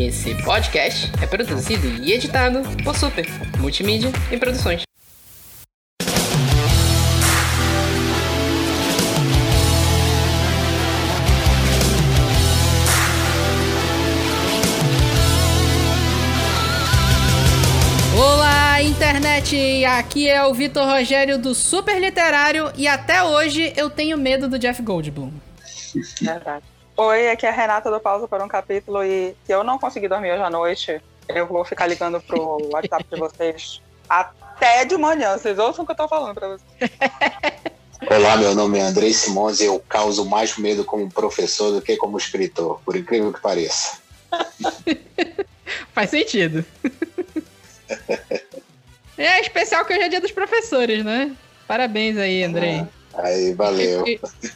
Esse podcast é produzido e editado por Super Multimídia e Produções. Olá, internet! Aqui é o Vitor Rogério do Super Literário e até hoje eu tenho medo do Jeff Goldblum. Verdade. Oi, aqui é a Renata do Pausa para um Capítulo e se eu não conseguir dormir hoje à noite, eu vou ficar ligando pro WhatsApp de vocês até de manhã. Vocês ouçam o que eu tô falando para vocês. Olá, meu nome é Andrei Simões e eu causo mais medo como professor do que como escritor, por incrível que pareça. Faz sentido. é especial que hoje é dia dos professores, né? Parabéns aí, Andrei. Ah, aí, valeu. E, e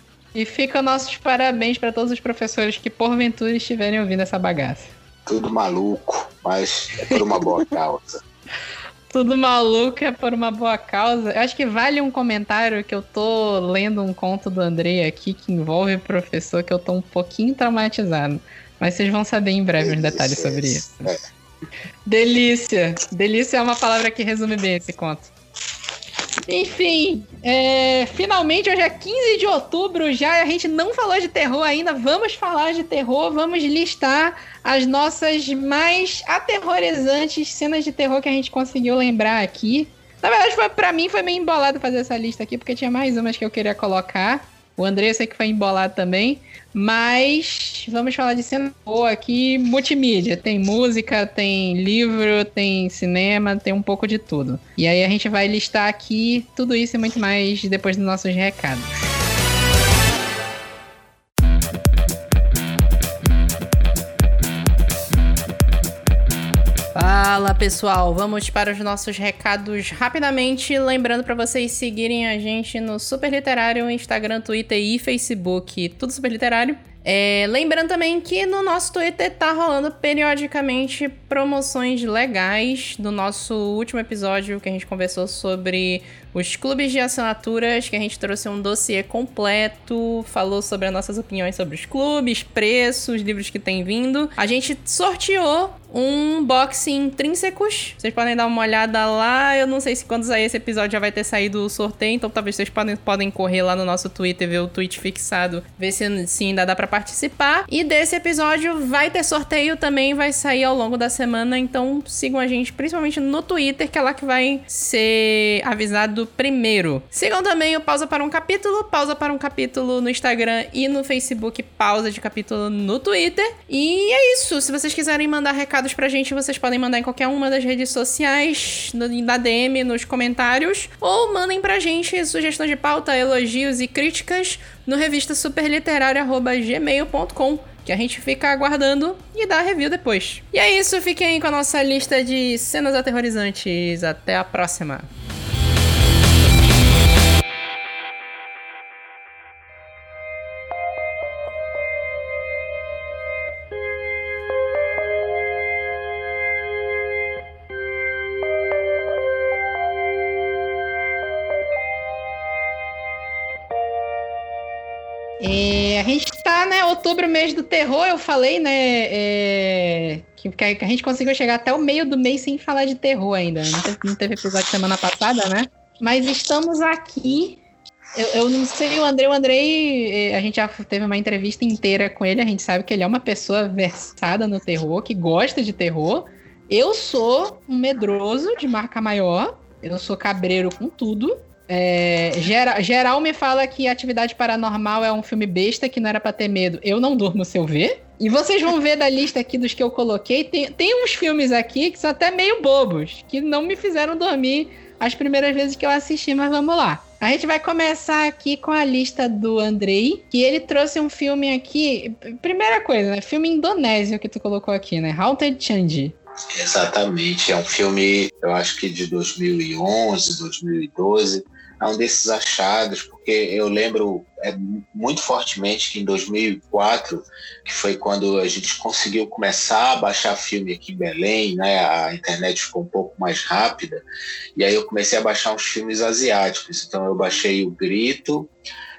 fica nossos parabéns para todos os professores que porventura estiverem ouvindo essa bagaça. Tudo maluco, mas é por uma boa causa. Tudo maluco é por uma boa causa. Eu acho que vale um comentário que eu tô lendo um conto do Andrei aqui que envolve professor que eu tô um pouquinho traumatizado. Mas vocês vão saber em breve os detalhes sobre isso. É. Delícia. Delícia é uma palavra que resume bem esse conto. Enfim, é, finalmente hoje é 15 de outubro já, a gente não falou de terror ainda, vamos falar de terror, vamos listar as nossas mais aterrorizantes cenas de terror que a gente conseguiu lembrar aqui. Na verdade, foi, mim foi meio embolado fazer essa lista aqui, porque tinha mais umas que eu queria colocar. O André eu sei que foi embolado também. Mas vamos falar de cena boa aqui, multimídia. Tem música, tem livro, tem cinema, tem um pouco de tudo. E aí a gente vai listar aqui tudo isso e muito mais depois dos nossos recados. Fala pessoal, vamos para os nossos recados rapidamente. Lembrando para vocês seguirem a gente no Super Literário, Instagram, Twitter e Facebook, tudo Super Literário. É, lembrando também que no nosso Twitter tá rolando periodicamente promoções legais do nosso último episódio que a gente conversou sobre os clubes de assinaturas, que a gente trouxe um dossiê completo, falou sobre as nossas opiniões sobre os clubes, preços, livros que tem vindo. A gente sorteou um box intrínsecos. Vocês podem dar uma olhada lá. Eu não sei se quando sair esse episódio já vai ter saído o sorteio, então talvez vocês podem, podem correr lá no nosso Twitter, ver o tweet fixado, ver se, se ainda dá para participar. E desse episódio vai ter sorteio também, vai sair ao longo da semana, então sigam a gente principalmente no Twitter, que é lá que vai ser avisado primeiro. Sigam também o Pausa para um Capítulo, Pausa para um Capítulo no Instagram e no Facebook, Pausa de Capítulo no Twitter. E é isso. Se vocês quiserem mandar recados pra gente, vocês podem mandar em qualquer uma das redes sociais, no, na DM, nos comentários, ou mandem pra gente sugestões de pauta, elogios e críticas no revista superliterária.gmail.com que a gente fica aguardando e dá review depois. E é isso, fiquem com a nossa lista de cenas aterrorizantes. Até a próxima! Outubro, mês do terror, eu falei, né, é, que, que, a gente conseguiu chegar até o meio do mês sem falar de terror ainda. Não teve, não teve episódio semana passada, né? Mas estamos aqui. Eu, eu não sei, o André, o Andrei, é, a gente já teve uma entrevista inteira com ele, a gente sabe que ele é uma pessoa versada no terror, que gosta de terror. Eu sou um medroso de marca maior, eu sou cabreiro com tudo. É, geral, geral me fala que Atividade Paranormal é um filme besta que não era pra ter medo. Eu não durmo se eu ver. E vocês vão ver da lista aqui dos que eu coloquei, tem, tem uns filmes aqui que são até meio bobos, que não me fizeram dormir as primeiras vezes que eu assisti, mas vamos lá. A gente vai começar aqui com a lista do Andrei, que ele trouxe um filme aqui. Primeira coisa, né? Filme indonésio que tu colocou aqui, né? Haunted Changi. Exatamente, é um filme, eu acho que de 2011, 2012 é um desses achados, porque eu lembro é, muito fortemente que em 2004, que foi quando a gente conseguiu começar a baixar filme aqui em Belém, né, a internet ficou um pouco mais rápida, e aí eu comecei a baixar uns filmes asiáticos. Então eu baixei o Grito,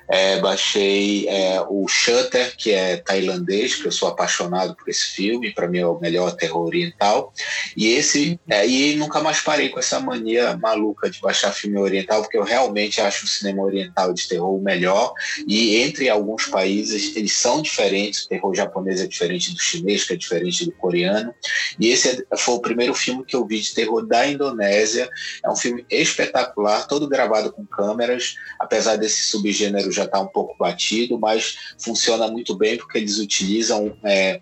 é, baixei é, o Shutter, que é tailandês, que eu sou apaixonado por esse filme, para mim é o melhor terror oriental. E esse é, e nunca mais parei com essa mania maluca de baixar filme oriental, porque eu realmente acho o cinema oriental de terror o melhor. E entre alguns países eles são diferentes. O terror japonês é diferente do chinês, que é diferente do coreano. E esse é, foi o primeiro filme que eu vi de terror da Indonésia. É um filme espetacular, todo gravado com câmeras, apesar desse subgênero já estar tá um pouco batido, mas funciona muito bem porque eles utilizam é,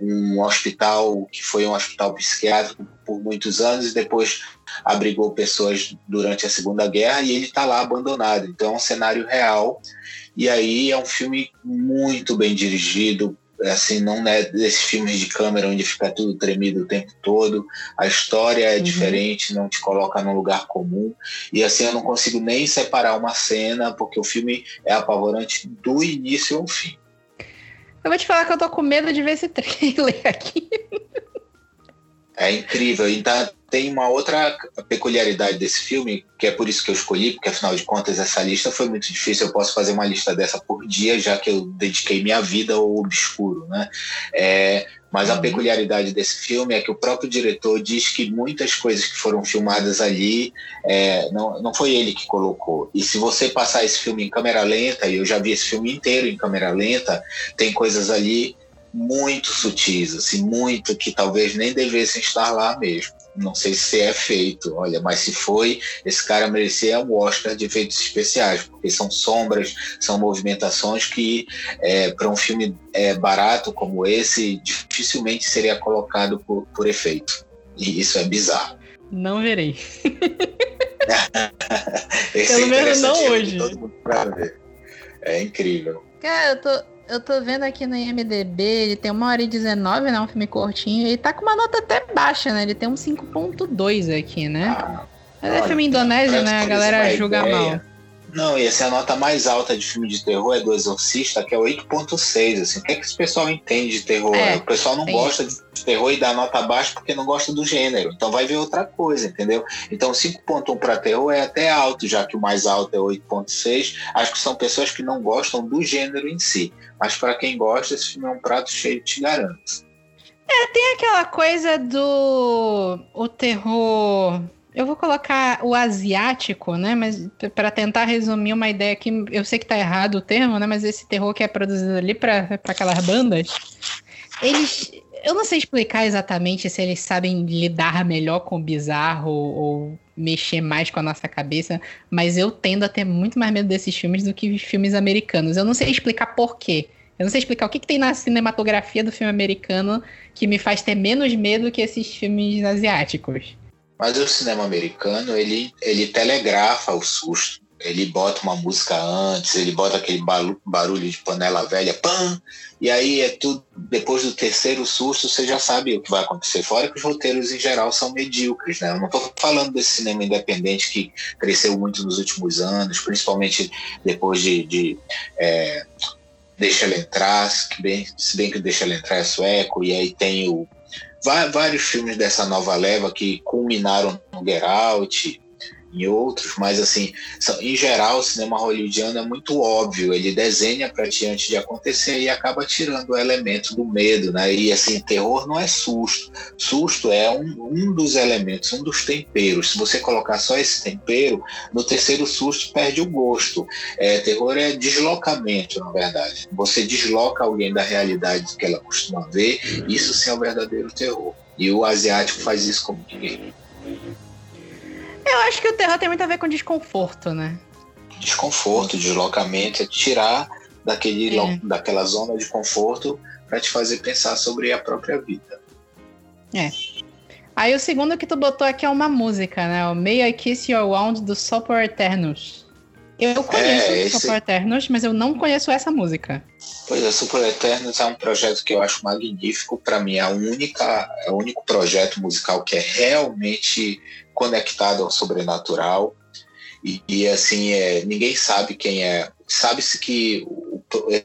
um hospital que foi um hospital psiquiátrico por muitos anos e depois abrigou pessoas durante a Segunda Guerra e ele está lá abandonado. Então é um cenário real. E aí é um filme muito bem dirigido, assim, não é desses filmes de câmera onde fica tudo tremido o tempo todo. A história é uhum. diferente, não te coloca num lugar comum. E assim, eu não consigo nem separar uma cena, porque o filme é apavorante do início ao fim. Eu vou te falar que eu tô com medo de ver esse trailer aqui. É incrível. E tá, tem uma outra peculiaridade desse filme, que é por isso que eu escolhi, porque afinal de contas essa lista foi muito difícil. Eu posso fazer uma lista dessa por dia, já que eu dediquei minha vida ao obscuro, né? É, mas a uhum. peculiaridade desse filme é que o próprio diretor diz que muitas coisas que foram filmadas ali é, não, não foi ele que colocou. E se você passar esse filme em câmera lenta, e eu já vi esse filme inteiro em câmera lenta, tem coisas ali muito sutis, assim, muito que talvez nem devessem estar lá mesmo. Não sei se é feito, olha, mas se foi, esse cara merecia um Oscar de efeitos especiais, porque são sombras, são movimentações que, é, para um filme é, barato como esse, dificilmente seria colocado por, por efeito. E isso é bizarro. Não verei. esse Pelo é menos não hoje. Todo mundo pra ver. É incrível. Cara, eu tô, eu tô vendo aqui no IMDB, ele tem uma hora e 19, né? Um filme curtinho. E tá com uma nota até baixa, né? Ele tem um 5.2 aqui, né? Ah, Mas é filme indonésio, né? A galera julga mal. Não, e essa é a nota mais alta de filme de terror, é do Exorcista, que é 8.6, assim. O que é que esse pessoal entende de terror? É, o pessoal não gosta isso. de terror e dá nota baixa porque não gosta do gênero. Então vai ver outra coisa, entendeu? Então 5.1 para terror é até alto, já que o mais alto é 8.6. Acho que são pessoas que não gostam do gênero em si. Mas para quem gosta, esse filme é um prato cheio, te garanto. É, tem aquela coisa do o terror eu vou colocar o asiático, né? Mas para tentar resumir uma ideia que eu sei que tá errado o termo, né? Mas esse terror que é produzido ali para aquelas bandas, eles, eu não sei explicar exatamente se eles sabem lidar melhor com o bizarro ou mexer mais com a nossa cabeça, mas eu tendo a ter muito mais medo desses filmes do que filmes americanos. Eu não sei explicar por quê. Eu não sei explicar o que, que tem na cinematografia do filme americano que me faz ter menos medo que esses filmes asiáticos. Mas o cinema americano, ele, ele telegrafa o susto. Ele bota uma música antes, ele bota aquele barulho de panela velha, pam! E aí é tudo. Depois do terceiro susto, você já sabe o que vai acontecer. Fora que os roteiros em geral são medíocres, né? Eu não estou falando desse cinema independente que cresceu muito nos últimos anos, principalmente depois de, de é, Deixa Ela Entrar, que bem, se bem que Deixa Ela Entrar é sueco, e aí tem o vários filmes dessa nova leva que culminaram no Get Out, em outros, mas assim, em geral o cinema hollywoodiano é muito óbvio, ele desenha para ti antes de acontecer e acaba tirando o elemento do medo, né? E assim, terror não é susto, susto é um, um dos elementos, um dos temperos. Se você colocar só esse tempero, no terceiro susto perde o gosto. É, terror é deslocamento, na verdade. Você desloca alguém da realidade que ela costuma ver, isso sim é o verdadeiro terror. E o asiático faz isso como ninguém. Eu acho que o terror tem muito a ver com desconforto, né? Desconforto, deslocamento, é tirar daquele, é. daquela zona de conforto para te fazer pensar sobre a própria vida. É. Aí o segundo que tu botou aqui é uma música, né? O May I Kiss Your Wound do Super Eternus. Eu conheço é, esse... Super Eternus, mas eu não conheço essa música. Pois é, Super Eternus é um projeto que eu acho magnífico. Para mim, é, a única, é o único projeto musical que é realmente conectado ao sobrenatural. E, e assim, é, ninguém sabe quem é. Sabe-se que o,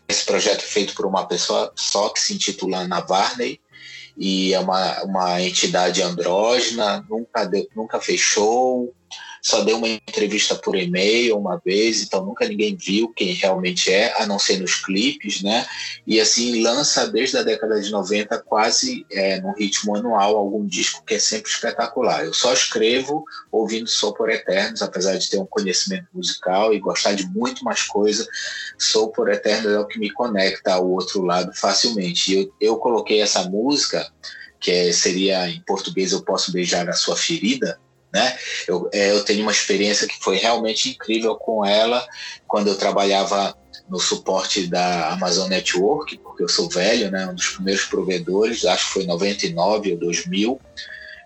esse projeto é feito por uma pessoa só que se intitula Ana Varney e é uma, uma entidade andrógena, nunca, deu, nunca fez show, só deu uma entrevista por e-mail uma vez, então nunca ninguém viu quem realmente é, a não ser nos clipes, né? E assim, lança desde a década de 90 quase é, no ritmo anual algum disco que é sempre espetacular. Eu só escrevo ouvindo Sou por Eternos, apesar de ter um conhecimento musical e gostar de muito mais coisa, Sou por Eternos é o que me conecta ao outro lado facilmente. E eu, eu coloquei essa música que é, seria em português Eu Posso Beijar a Sua Ferida, né? Eu, é, eu tenho uma experiência que foi realmente incrível com ela quando eu trabalhava no suporte da Amazon Network, porque eu sou velho, né? Um dos primeiros provedores, acho que foi 99 ou 2000.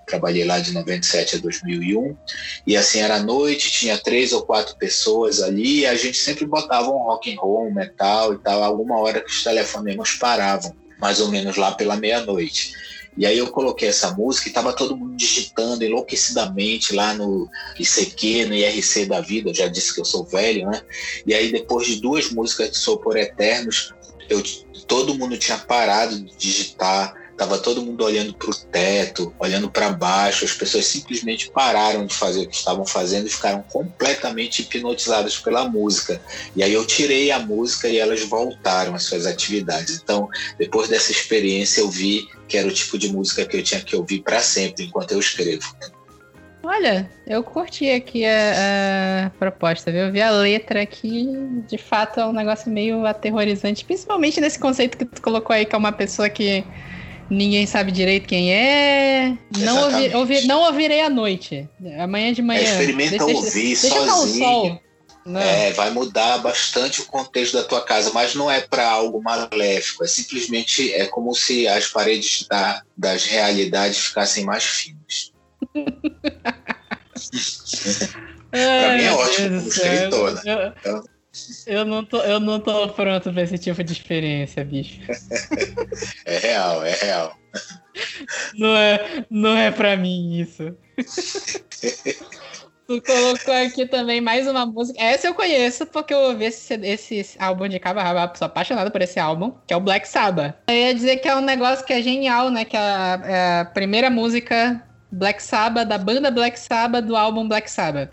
Trabalhei lá de 97 a 2001. E assim era noite, tinha três ou quatro pessoas ali, e a gente sempre botava um rock and roll, um metal e tal, alguma hora que os telefonemas paravam, mais ou menos lá pela meia-noite. E aí eu coloquei essa música e tava todo mundo digitando enlouquecidamente lá no ICQ, no IRC da vida, eu já disse que eu sou velho, né? E aí depois de duas músicas de Sou por Eternos, eu, todo mundo tinha parado de digitar, Tava todo mundo olhando para o teto, olhando para baixo. As pessoas simplesmente pararam de fazer o que estavam fazendo e ficaram completamente hipnotizadas pela música. E aí eu tirei a música e elas voltaram às suas atividades. Então, depois dessa experiência, eu vi que era o tipo de música que eu tinha que ouvir para sempre enquanto eu escrevo. Olha, eu curti aqui a, a, proposta, viu? Eu vi a letra aqui, de fato é um negócio meio aterrorizante, principalmente nesse conceito que tu colocou aí, que é uma pessoa que Ninguém sabe direito quem é. Não, ouvi, ouvi, não ouvirei à noite. Amanhã de manhã. É, experimenta deixa, ouvir deixa, sozinho. Deixa é, vai mudar bastante o contexto da tua casa, mas não é para algo maléfico. É simplesmente é como se as paredes da, das realidades ficassem mais finas. para mim é ótimo como escritor, né? Eu... Eu não, tô, eu não tô pronto pra esse tipo de experiência, bicho. É real, é real. Não é, não é pra mim isso. Tu colocou aqui também mais uma música. Essa eu conheço porque eu ouvi esse, esse álbum de cabo rabo. Sou apaixonado por esse álbum, que é o Black Sabbath. Eu ia dizer que é um negócio que é genial, né? Que é a, é a primeira música Black Sabbath, da banda Black Sabbath, do álbum Black Sabbath.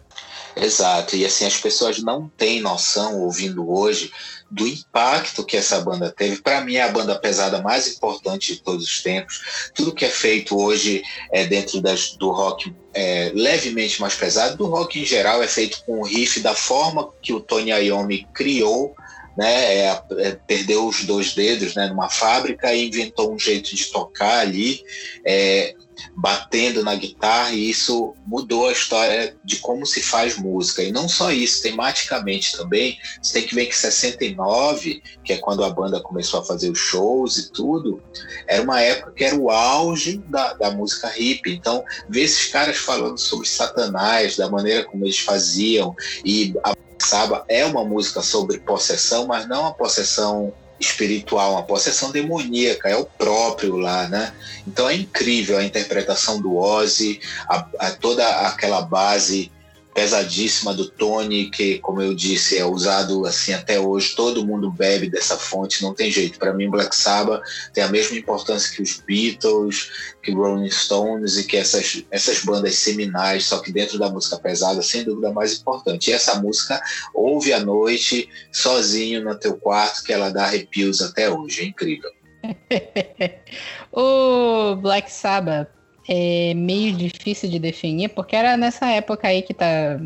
Exato, e assim, as pessoas não têm noção, ouvindo hoje, do impacto que essa banda teve. Para mim, é a banda pesada mais importante de todos os tempos. Tudo que é feito hoje é dentro das, do rock é, levemente mais pesado, do rock em geral, é feito com o riff da forma que o Tony Iommi criou né, é, é, perdeu os dois dedos né, numa fábrica e inventou um jeito de tocar ali. É, batendo na guitarra e isso mudou a história de como se faz música. E não só isso, tematicamente também, você tem que ver que 69, que é quando a banda começou a fazer os shows e tudo, era uma época que era o auge da, da música hip. Então, ver esses caras falando sobre Satanás, da maneira como eles faziam, e a Saba é uma música sobre possessão, mas não a possessão espiritual, uma possessão demoníaca, é o próprio lá, né? Então é incrível a interpretação do Ozzy, a, a toda aquela base pesadíssima do Tony, que, como eu disse, é usado assim até hoje. Todo mundo bebe dessa fonte, não tem jeito. Para mim, Black Sabbath tem a mesma importância que os Beatles, que Rolling Stones e que essas, essas bandas seminais, só que dentro da música pesada, sem dúvida, mais importante. E essa música, ouve à noite, sozinho no teu quarto, que ela dá arrepios até hoje. É incrível. o Black Sabbath é meio difícil de definir, porque era nessa época aí que tá.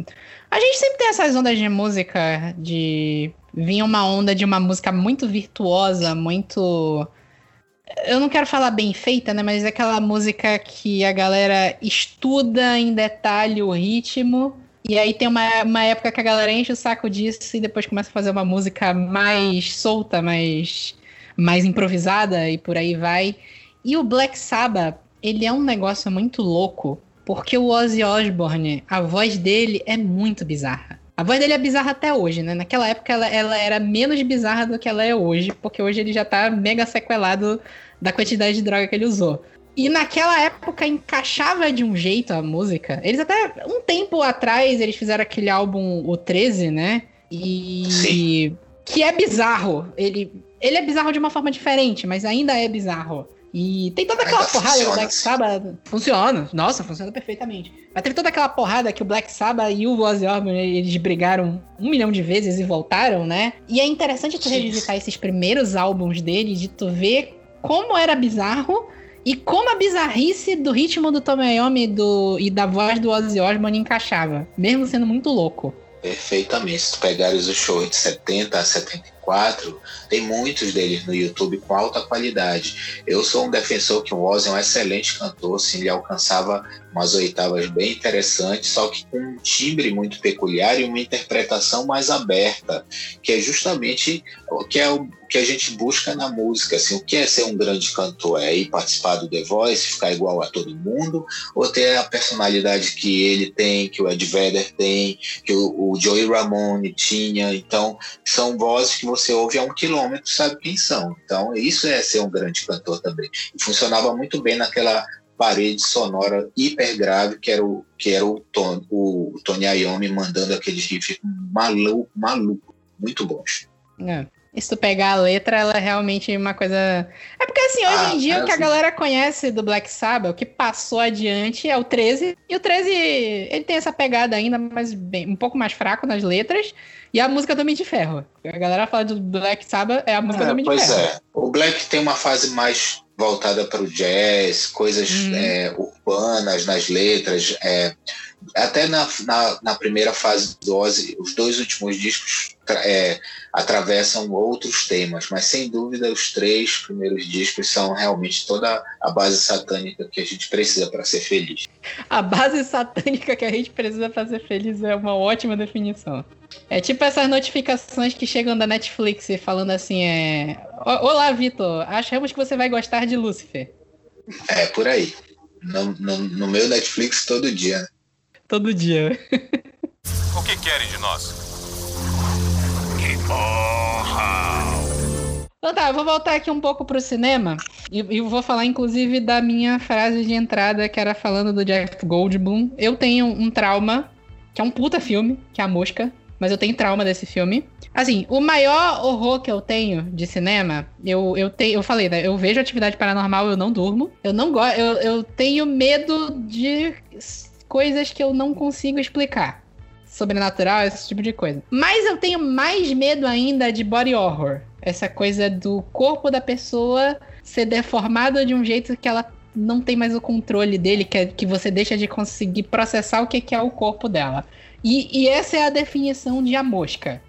A gente sempre tem essas ondas de música, de. Vinha uma onda de uma música muito virtuosa, muito. Eu não quero falar bem feita, né? Mas é aquela música que a galera estuda em detalhe o ritmo. E aí tem uma, uma época que a galera enche o saco disso e depois começa a fazer uma música mais solta, mais, mais improvisada e por aí vai. E o Black Sabbath ele é um negócio muito louco, porque o Ozzy Osbourne, a voz dele é muito bizarra. A voz dele é bizarra até hoje, né? Naquela época ela, ela, era menos bizarra do que ela é hoje, porque hoje ele já tá mega sequelado da quantidade de droga que ele usou. E naquela época encaixava de um jeito a música. Eles até, um tempo atrás, eles fizeram aquele álbum, o 13, né? E. Sim. Que é bizarro. Ele, ele é bizarro de uma forma diferente, mas ainda é bizarro. E tem toda aquela Ainda porrada funciona. do Black Sabbath. Funciona. Nossa, funciona perfeitamente. Mas teve toda aquela porrada que o Black Sabbath e o Ozzy Osbourne, eles brigaram um milhão de vezes e voltaram, né? E é interessante tu revisitar esses primeiros álbuns dele, de tu ver como era bizarro e como a bizarrice do ritmo do Tomoyomi do, e da voz do Ozzy Osbourne encaixava, mesmo sendo muito louco. Perfeitamente. Se tu pegares o show de 70 a 74, tem muitos deles no YouTube com alta qualidade. Eu sou um defensor que o Ozzy é um excelente cantor, assim, ele alcançava umas oitavas bem interessantes, só que com um timbre muito peculiar e uma interpretação mais aberta, que é justamente o que é o que a gente busca na música, assim, o que é ser um grande cantor? É ir participar do The Voice, ficar igual a todo mundo, ou ter a personalidade que ele tem, que o Ed Vedder tem, que o, o Joey Ramone tinha, então são vozes que você ouve a um quilômetro, sabe quem são. Então isso é ser um grande cantor também. E funcionava muito bem naquela parede sonora hiper grave que era o que era o Tony, o Tony Iommi mandando aqueles riffs maluco, maluco, muito bons. É. E se tu pegar a letra, ela é realmente uma coisa. É porque assim, hoje ah, em dia é o que assim. a galera conhece do Black Sabbath, o que passou adiante é o 13. E o 13, ele tem essa pegada ainda, mas bem, um pouco mais fraco nas letras. E a música do Homem de Ferro. A galera fala do Black Sabbath, é a música é, do Homem de Ferro. Pois é. O Black tem uma fase mais voltada para o jazz, coisas uhum. é, urbanas nas letras. É, até na, na, na, primeira fase do Ozzy, os dois últimos discos é, atravessam outros temas, mas sem dúvida os três primeiros discos são realmente toda a base satânica que a gente precisa para ser feliz. A base satânica que a gente precisa para ser feliz é uma ótima definição. É tipo essas notificações que chegam da Netflix falando assim: é... Olá, Vitor, achamos que você vai gostar de Lucifer. É, por aí. No, no, no meu Netflix todo dia. Todo dia. o que querem de nós? Que porra! Então tá, eu vou voltar aqui um pouco pro cinema e, e vou falar inclusive da minha frase de entrada que era falando do Jeff Goldblum. Eu tenho um trauma, que é um puta filme, que é A Mosca, mas eu tenho trauma desse filme. Assim, o maior horror que eu tenho de cinema, eu, eu, te, eu falei, né? Eu vejo atividade paranormal, eu não durmo. Eu não gosto. Eu, eu tenho medo de coisas que eu não consigo explicar. Sobrenatural, esse tipo de coisa. Mas eu tenho mais medo ainda de body horror. Essa coisa do corpo da pessoa ser deformado de um jeito que ela não tem mais o controle dele, que, é, que você deixa de conseguir processar o que, que é o corpo dela. E, e, essa é a definição de a mosca.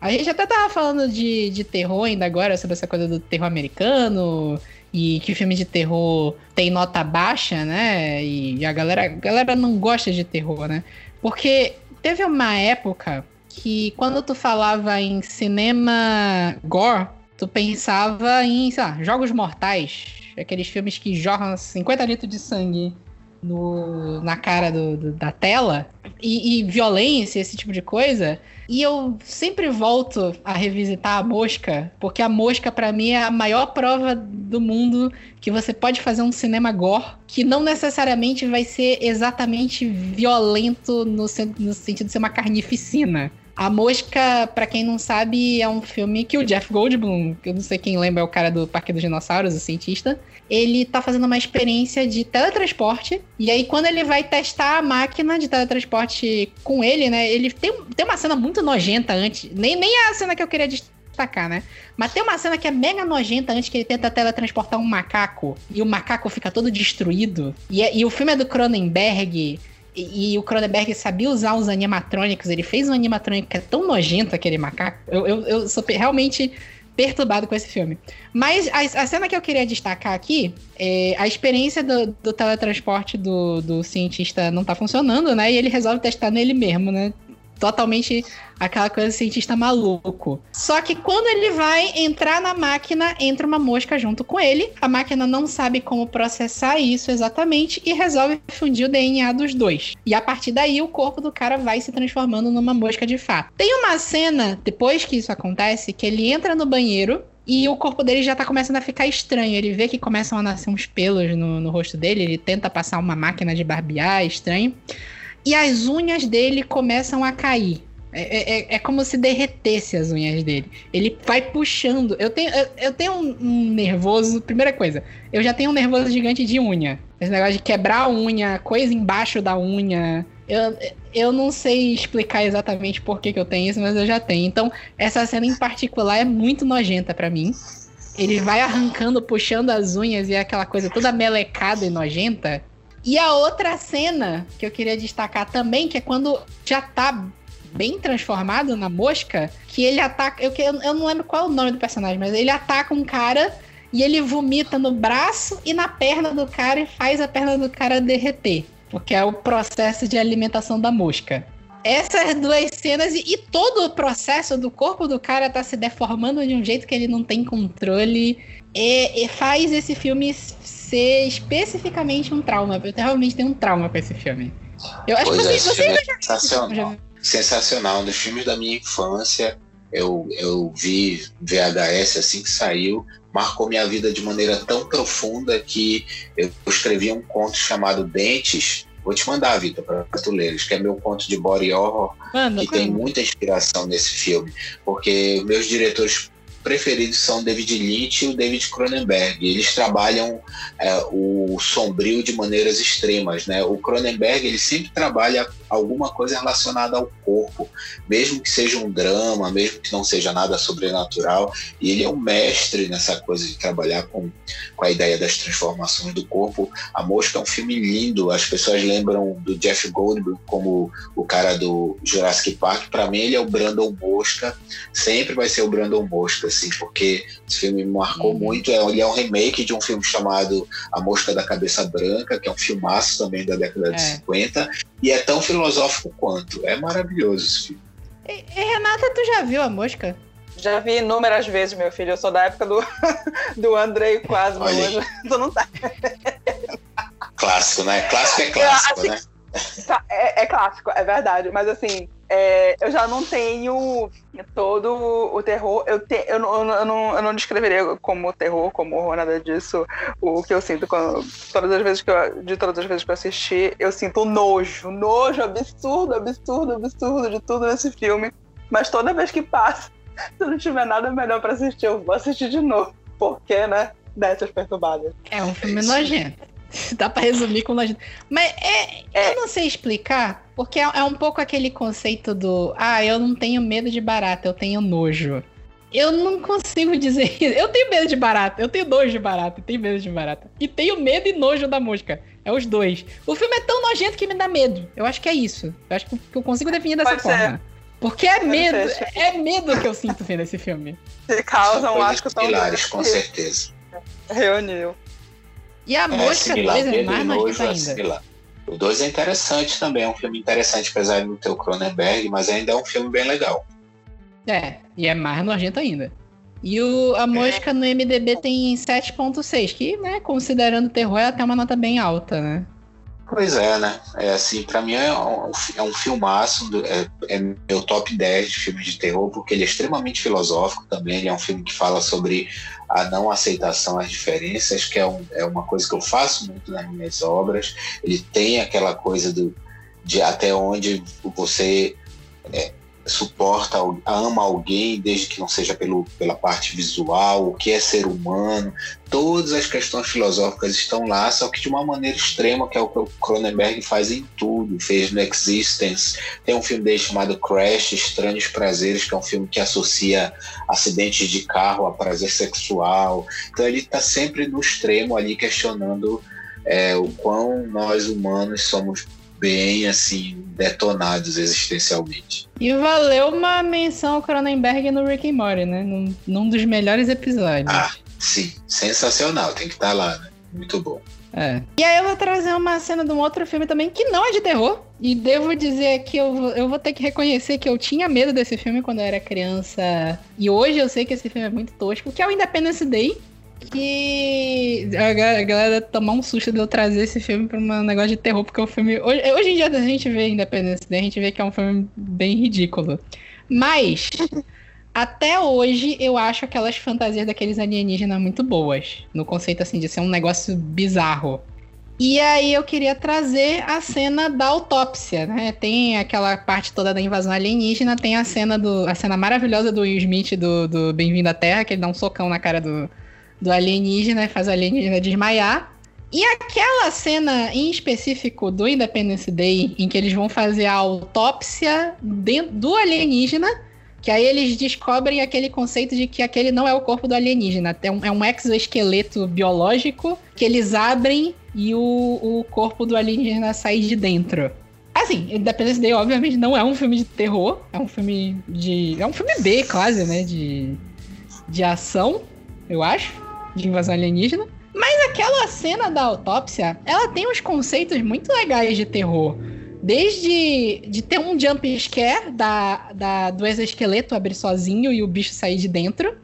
A gente até tava falando de, de terror ainda agora, sobre essa coisa do terror americano, e que filme de terror tem nota baixa, né? E a galera, a galera não gosta de terror, né? Porque teve uma época que quando tu falava em cinema gore, tu pensava em, sei lá, jogos mortais. Aqueles filmes que jorram 50 litros de sangue no, na cara do, do da tela e, e, violência, esse tipo de coisa. E eu sempre volto a revisitar a mosca, porque a mosca, para mim, é a maior prova do mundo que você pode fazer um cinema gore que não necessariamente vai ser exatamente violento no, no sentido de ser uma carnificina. A Mosca, para quem não sabe, é um filme que o Jeff Goldblum, que eu não sei quem lembra, é o cara do Parque dos Dinossauros, o cientista, ele tá fazendo uma experiência de teletransporte. E aí, quando ele vai testar a máquina de teletransporte com ele, né? Ele tem, tem uma cena muito nojenta antes. Nem, nem é a cena que eu queria destacar, né? Mas tem uma cena que é mega nojenta antes que ele tenta teletransportar um macaco. E o macaco fica todo destruído. E, é, e o filme é do Cronenberg. E, e, o Cronenberg sabia usar os animatrônicos. Ele fez um animatrônico que é tão nojento aquele macaco. Eu, eu, eu sou realmente perturbado com esse filme. Mas a, a cena que eu queria destacar aqui é a experiência do, do teletransporte do, do cientista não tá funcionando, né? E ele resolve testar nele mesmo, né? Totalmente aquela coisa cientista maluco. Só que quando ele vai entrar na máquina, entra uma mosca junto com ele. A máquina não sabe como processar isso exatamente e resolve fundir o DNA dos dois. E a partir daí o corpo do cara vai se transformando numa mosca de fato. Tem uma cena depois que isso acontece que ele entra no banheiro e o corpo dele já tá começando a ficar estranho. Ele vê que começam a nascer uns pelos no, no rosto dele. Ele tenta passar uma máquina de barbear, estranho e as unhas dele começam a cair. É, é, é, como se derretesse as unhas dele. Ele vai puxando. Eu tenho, eu, eu tenho um, um, nervoso. Primeira coisa, eu já tenho um nervoso gigante de unha. Esse negócio de quebrar a unha, coisa embaixo da unha. Eu, eu não sei explicar exatamente por que, que eu tenho isso, mas eu já tenho. Então, essa cena em particular é muito nojenta para mim. Ele vai arrancando, puxando as unhas e é aquela coisa toda melecada e nojenta. E a outra cena que eu queria destacar também, que é quando já tá bem transformado na mosca, que ele ataca. Eu, eu não lembro qual é o nome do personagem, mas ele ataca um cara e ele vomita no braço e na perna do cara e faz a perna do cara derreter. Porque é o processo de alimentação da mosca. Essas duas cenas e, e todo o processo do corpo do cara tá se deformando de um jeito que ele não tem controle. E, e faz esse filme ser especificamente um trauma. Eu realmente tenho um trauma com esse filme. Eu acho pois que é, você, você é sensacional. Já... sensacional. Um dos filmes da minha infância. Eu, eu vi VHS assim que saiu marcou minha vida de maneira tão profunda que eu escrevi um conto chamado Dentes. Vou te mandar, Vitor, para tu leres, que é meu conto de body horror, Mano, que tem muita inspiração nesse filme, porque meus diretores preferidos são David Lynch e o David Cronenberg. Eles trabalham é, o sombrio de maneiras extremas, né? O Cronenberg ele sempre trabalha alguma coisa relacionada ao corpo, mesmo que seja um drama, mesmo que não seja nada sobrenatural. E ele é um mestre nessa coisa de trabalhar com, com a ideia das transformações do corpo. A Mosca é um filme lindo. As pessoas lembram do Jeff Goldblum como o cara do Jurassic Park. Para mim, ele é o Brandon Mosca. Sempre vai ser o Brandon Mosca, assim, porque esse filme me marcou uhum. muito. Ele é um remake de um filme chamado A Mosca da Cabeça Branca, que é um filmaço também da década é. de 50. E é tão filosófico quanto. É maravilhoso esse filme. E, e, Renata, tu já viu a mosca? Já vi inúmeras vezes, meu filho. Eu sou da época do, do Andrei quase, mas tu não tá. Clássico, né? Clássico é clássico, assim, né? Tá, é, é, clássico, é verdade. Mas assim, é, eu já não tenho todo o terror. Eu, te, eu, não, eu, não, eu não descreveria como terror, como horror, nada disso. O que eu sinto quando, todas as vezes que eu, de todas as vezes que eu assisti, eu sinto nojo, nojo absurdo, absurdo, absurdo de tudo nesse filme. Mas toda vez que passa, se não tiver nada melhor para assistir, eu vou assistir de novo. Porque, né? Dessas perturbadas. É um filme nojento. Dá pra resumir com nojento. Mas é, é, eu não sei explicar, porque é, é, um pouco aquele conceito do ah, eu não tenho medo de barata, eu tenho nojo. Eu não consigo dizer isso. Eu tenho medo de barata, eu tenho nojo de barata, tenho medo de barata. E tenho medo e nojo da mosca. É os dois. O filme é tão nojento que me dá medo. Eu acho que é isso. Eu acho que eu consigo definir dessa Pode forma. Ser. Porque é medo, é medo que eu sinto vendo esse filme. Que causa um asco tão pilares, com certeza. Reuniu. E a é, mosca 2 é mais nojenta ainda. O 2 é interessante também, é um filme interessante, apesar de não ter o Cronenberg, mas ainda é um filme bem legal. É, e é mais nojento ainda. E o, a mosca no MDB tem 7.6, que, né, considerando terror, é até uma nota bem alta, né? Pois é, né? É assim, para mim é um, é um filmaço, do, é, é, meu top 10 de filmes de terror, porque ele é extremamente filosófico também. Ele é um filme que fala sobre a não aceitação às diferenças, que é, um, é uma coisa que eu faço muito nas minhas obras. Ele tem aquela coisa do, de até onde você é, suporta, ama alguém, desde que não seja pelo, pela parte visual, o que é ser humano. Todas as questões filosóficas estão lá, só que de uma maneira extrema, que é o que o Cronenberg faz em tudo. Fez no Existence. Tem um filme dele chamado Crash, Estranhos Prazeres, que é um filme que associa acidentes de carro a prazer sexual. Então ele está sempre no extremo ali questionando é, o quão nós humanos somos bem assim detonados existencialmente. E valeu uma menção ao Cronenberg no Rick and Morty, né? Num, num dos melhores episódios. Ah, sim, sensacional, tem que estar tá lá, né? Muito bom. É. E aí eu vou trazer uma cena de um outro filme também que não é de terror. E devo dizer que eu, eu vou ter que reconhecer que eu tinha medo desse filme quando eu era criança. E hoje eu sei que esse filme é muito tosco, que é o Independence Day que a galera tomar um susto de eu trazer esse filme pra um negócio de terror, porque o filme. Hoje, hoje em dia a gente vê Independence Day, a gente vê que é um filme bem ridículo. Mas. Até hoje, eu acho aquelas fantasias daqueles alienígenas muito boas. No conceito, assim, de ser um negócio bizarro. E aí eu queria trazer a cena da autópsia, né? Tem aquela parte toda da invasão alienígena, tem a cena do a cena maravilhosa do Will Smith do, do Bem-vindo à Terra, que ele dá um socão na cara do, do alienígena e faz o alienígena desmaiar. E aquela cena em específico do Independence Day, em que eles vão fazer a autópsia do alienígena, que aí eles descobrem aquele conceito de que aquele não é o corpo do alienígena, é um, é um exoesqueleto biológico que eles abrem e o, o corpo do alienígena sai de dentro. Assim, Independence Day, obviamente, não é um filme de terror, é um filme de. É um filme B, quase, né? De, de ação, eu acho, de invasão alienígena. Mas aquela cena da autópsia, ela tem uns conceitos muito legais de terror. Desde de ter um jump scare da, da, do exoesqueleto abrir sozinho e o bicho sair de dentro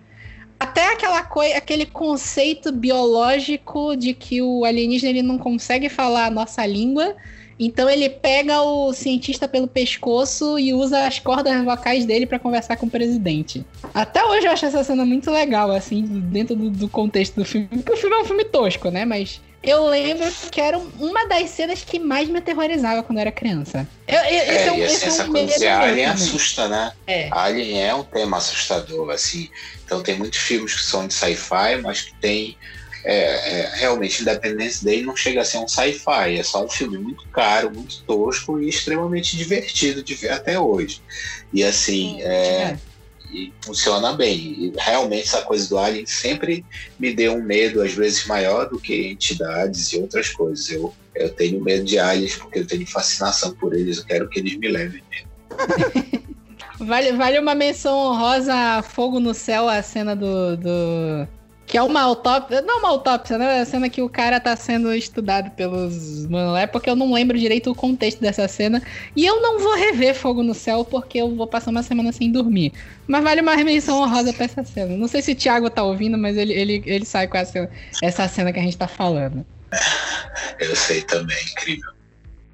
até aquela coisa, aquele conceito biológico de que o alienígena ele não consegue falar a nossa língua, então ele pega o cientista pelo pescoço e usa as cordas vocais dele para conversar com o presidente. Até hoje eu acho essa cena muito legal, assim, dentro do, do contexto do filme. Porque o filme é um filme tosco, né? Mas eu lembro que era uma das cenas que mais me aterrorizava quando eu era criança. Eu, eu, é, é, e assim, essa coisa de Alien assusta, né? É. Alien é um tema assustador, assim. Então tem muitos filmes que são de sci-fi, mas que tem é, é, realmente Independence Day não chega a ser um sci-fi, é só um filme muito caro, muito tosco e extremamente divertido de ver até hoje. E assim, é, e funciona bem. E realmente essa coisa do Alien sempre me deu um medo, às vezes maior do que entidades e outras coisas. Eu, eu tenho medo de aliens porque eu tenho fascinação por eles, eu quero que eles me levem mesmo. vale, vale uma menção honrosa Fogo no Céu, a cena do, do que é uma autópsia. Não uma autópsia, né? É a cena que o cara tá sendo estudado pelos mano é porque eu não lembro direito o contexto dessa cena. E eu não vou rever Fogo no Céu porque eu vou passar uma semana sem dormir. Mas vale uma menção honrosa pra essa cena. Não sei se o Thiago tá ouvindo, mas ele, ele, ele sai com essa, essa cena que a gente tá falando. Eu sei também, incrível.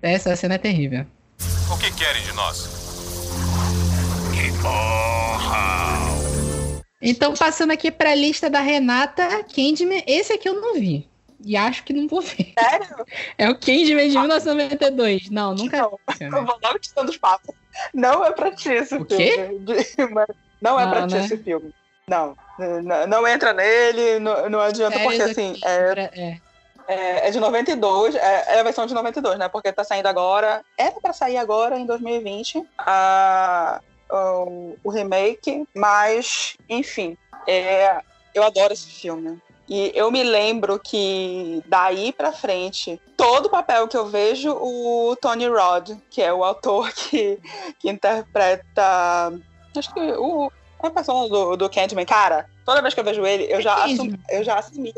Essa cena é terrível. O que querem de nós? Que morra! Então, passando aqui pra lista da Renata Candyman, esse aqui eu não vi. E acho que não vou ver. Sério? É o Candyman de 1992. Não, nunca. Não, eu vou logo te dando os papos. Não é pra ti esse o filme. Quê? Não é não, pra ti né? esse filme. Não, não, não entra nele, não, não adianta, Sério, porque assim, é, é. é, é de 92, é, é a versão de 92, né? Porque tá saindo agora, era pra sair agora em 2020. A, o, o remake, mas, enfim, é, eu adoro esse filme. E eu me lembro que daí pra frente, todo papel que eu vejo, o Tony Rod, que é o autor que, que interpreta. Acho que o, a persona do, do Candyman, cara, toda vez que eu vejo ele, eu já, assumi, eu já assumi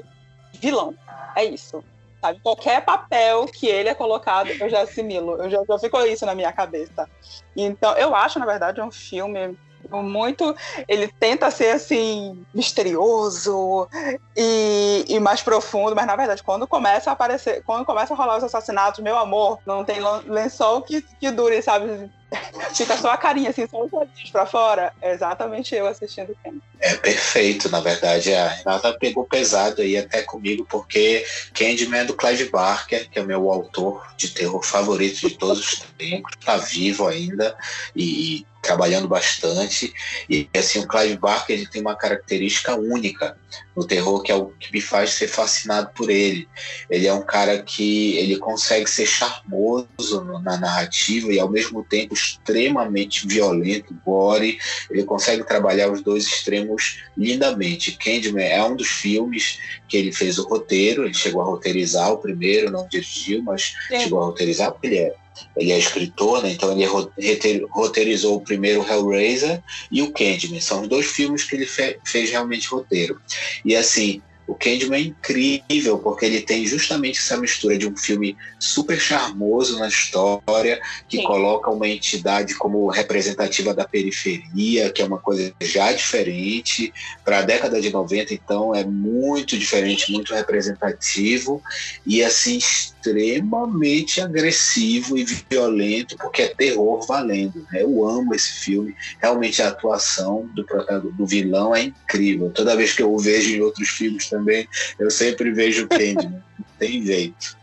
vilão. É isso. Sabe? Qualquer papel que ele é colocado, eu já assimilo. Eu já, já fico isso na minha cabeça. Então, eu acho, na verdade, um filme muito. Ele tenta ser assim, misterioso e, e, mais profundo, mas na verdade, quando começa a aparecer, quando começa a rolar os assassinatos, meu amor, não tem lençol que, que dure, sabe? Fica só a carinha assim, só os olhinhos pra fora. É exatamente eu assistindo o É perfeito, na verdade. A Renata pegou pesado aí até comigo, porque Candyman é do Clive Barker, que é o meu autor de terror favorito de todos os tempos, tá vivo ainda e trabalhando bastante. E assim, o Clive Barker ele tem uma característica única no terror, que é o que me faz ser fascinado por ele. Ele é um cara que ele consegue ser charmoso na narrativa e ao mesmo tempo extremamente violento, gore. Ele consegue trabalhar os dois extremos lindamente. Candyman é um dos filmes que ele fez o roteiro, ele chegou a roteirizar o primeiro, não dirigiu, mas Sim. chegou a roteirizar porque ele é ele é escritor, né? então ele roteirizou o primeiro Hellraiser e o Candyman. São os dois filmes que ele fe fez realmente roteiro. E assim, o Candyman é incrível porque ele tem justamente essa mistura de um filme super charmoso na história, que Sim. coloca uma entidade como representativa da periferia, que é uma coisa já diferente. Para a década de 90, então, é muito diferente, muito representativo e assim extremamente agressivo e violento, porque é terror valendo. Né? Eu amo esse filme. Realmente a atuação do, do vilão é incrível. Toda vez que eu o vejo em outros filmes também, eu sempre vejo o Candyman. Não tem jeito.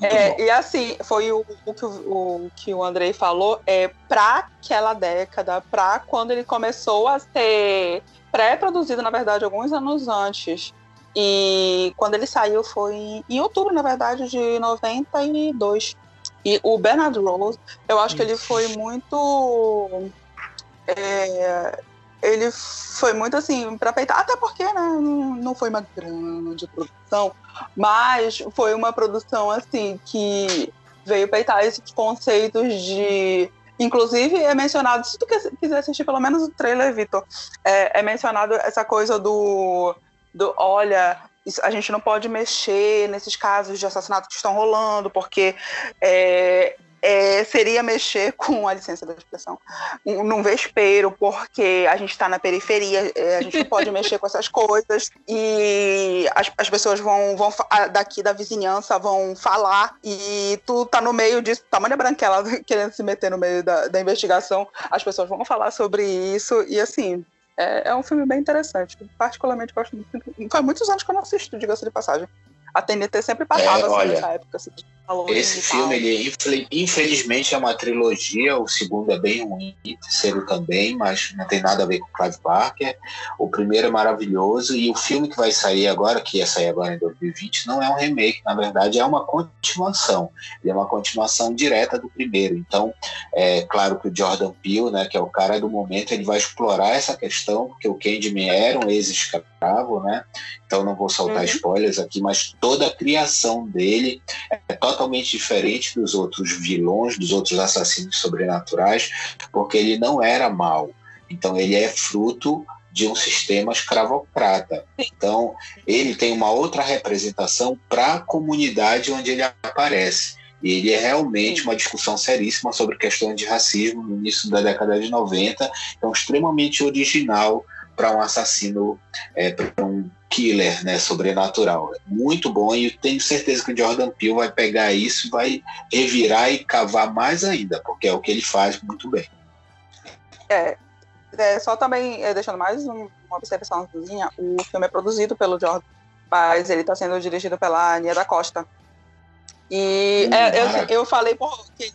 É, e assim, foi o, o, que o, que o Andrei falou, é para aquela década, para quando ele começou a ser pré-produzido, na verdade, alguns anos antes. E quando ele saiu foi em outubro, na verdade, de 92. E o Bernard Rose, eu acho que ele foi muito. É, ele foi muito assim, para peitar, até porque né, não foi uma grande produção, mas foi uma produção assim que veio peitar esses conceitos de. Inclusive, é mencionado, se tu quiser assistir pelo menos o trailer, Vitor, é, é mencionado essa coisa do, do olha, a gente não pode mexer nesses casos de assassinato que estão rolando, porque é, é, seria mexer com a licença da expressão um, num vespeiro, porque a gente está na periferia, é, a gente não pode mexer com essas coisas e as, as pessoas vão, vão daqui da vizinhança vão falar e tu tá no meio disso, tamanha branquela querendo se meter no meio da, da investigação, as pessoas vão falar sobre isso e assim. É, é um filme bem interessante. Particularmente gosto muito. Faz muitos anos que eu não assisto, diga-se de passagem a TNT sempre passava é, assim, olha, nessa época. Assim, esse filme, ele infelizmente é uma trilogia, o segundo é bem ruim, o terceiro também, mas não tem nada a ver com Clive Barker. O primeiro é maravilhoso e o filme que vai sair agora, que ia sair agora em 2020, não é um remake, na verdade é uma continuação. Ele é uma continuação direta do primeiro. Então, é claro que o Jordan Peele, né, que é o cara do momento, ele vai explorar essa questão, porque o Candyman era um ex-escravo, né? Então não vou soltar uhum. spoilers aqui, mas toda a criação dele é totalmente diferente dos outros vilões, dos outros assassinos sobrenaturais, porque ele não era mal. Então ele é fruto de um sistema escravocrata. Então ele tem uma outra representação para a comunidade onde ele aparece. E ele é realmente uma discussão seríssima sobre questões de racismo no início da década de 90. Então, extremamente original para um assassino, é, para um killer, né, sobrenatural. Muito bom e tenho certeza que o Jordan Peele vai pegar isso vai revirar e cavar mais ainda, porque é o que ele faz muito bem. É, é só também é, deixando mais um, uma observaçãozinha, o filme é produzido pelo Jordan, mas ele está sendo dirigido pela Ania da Costa. E hum, é, eu, eu, falei por que ele,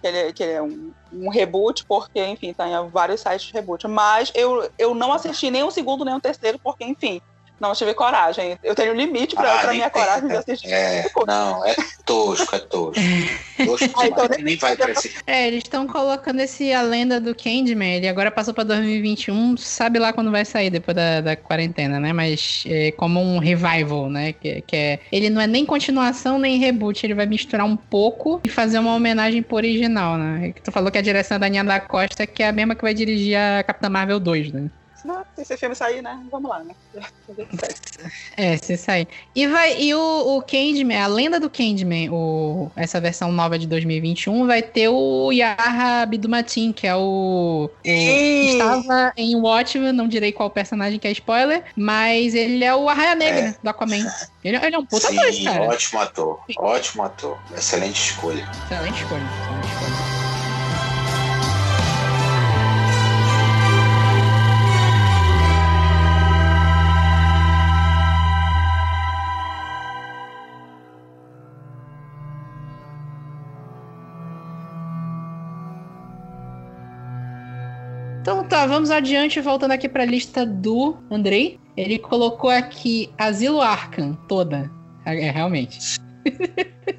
que ele, que ele é um, um, reboot, porque, enfim, tem vários sites de reboot. Mas eu, eu não assisti nem o segundo nem o terceiro, porque, enfim, não tive coragem. Eu tenho limite para ah, minha tem, coragem de assistir. É, não, é tosco, é tosco. tosco ah, então, nem vai crescer. É, eles estão colocando esse A Lenda do Candyman. Ele agora passou para 2021, sabe lá quando vai sair, depois da, da quarentena, né? Mas é como um revival, né? Que, que é, ele não é nem continuação nem reboot, ele vai misturar um pouco e fazer uma homenagem pro original, né? Tu falou que a direção é da Daniela da Costa, que é a mesma que vai dirigir a Capitã Marvel 2, né? Se esse filme sair, né? Vamos lá, né? É, se sair. E, vai, e o, o Candyman, a lenda do Candyman, o, essa versão nova de 2021, vai ter o Yahya Abdul-Mateen, que é o, o Estava em Watchmen, não direi qual personagem que é spoiler, mas ele é o Arraia Negra é. do Aquaman. Ele, ele, é um puta Sim, ator, cara. ótimo ator. Sim. Ótimo ator. Excelente escolha. Excelente escolha. Excelente escolha. Tá, vamos adiante, voltando aqui para a lista do Andrei. Ele colocou aqui Asilo Arkham toda. É, é realmente.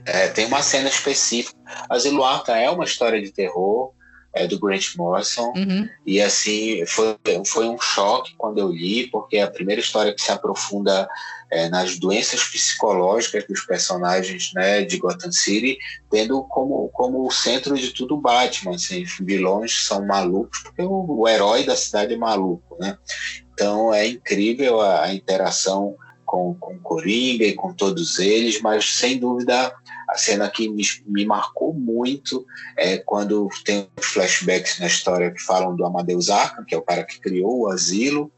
é, tem uma cena específica. Asilo Arkham é uma história de terror é, do Grant Morrison. Uhum. E assim, foi, foi um choque quando eu li, porque é a primeira história que se aprofunda é, nas doenças psicológicas dos personagens né, de Gotham City, tendo como, como o centro de tudo Batman. Assim, os vilões são malucos, porque o, o herói da cidade é maluco. Né? Então é incrível a, a interação com, com Coringa e com todos eles, mas sem dúvida a cena que me, me marcou muito é quando tem flashbacks na história que falam do Amadeus Arkham, que é o cara que criou o asilo,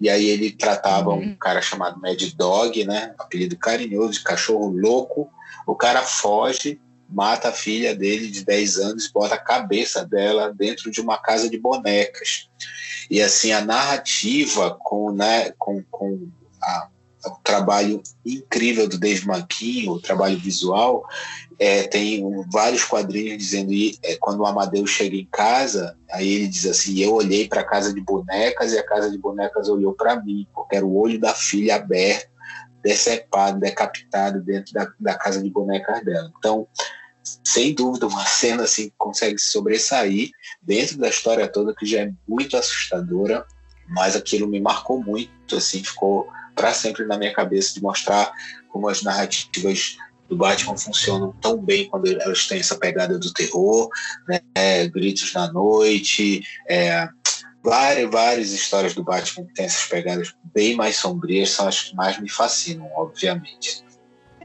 e aí ele tratava uhum. um cara chamado Mad Dog, né, apelido carinhoso de cachorro louco, o cara foge, mata a filha dele de 10 anos, bota a cabeça dela dentro de uma casa de bonecas. E assim, a narrativa com, né, com, com a o trabalho incrível do Dave Manquinho, o trabalho visual. É, tem vários quadrinhos dizendo é, quando o Amadeus chega em casa, aí ele diz assim: eu olhei para a casa de bonecas e a casa de bonecas olhou para mim, porque era o olho da filha aberto, decepado, decapitado dentro da, da casa de bonecas dela. Então, sem dúvida, uma cena assim que consegue se sobressair dentro da história toda, que já é muito assustadora, mas aquilo me marcou muito, assim, ficou para sempre na minha cabeça de mostrar como as narrativas do Batman funcionam tão bem quando elas têm essa pegada do terror, né? É, gritos na noite, é, várias, várias histórias do Batman que têm essas pegadas bem mais sombrias, são as que mais me fascinam, obviamente.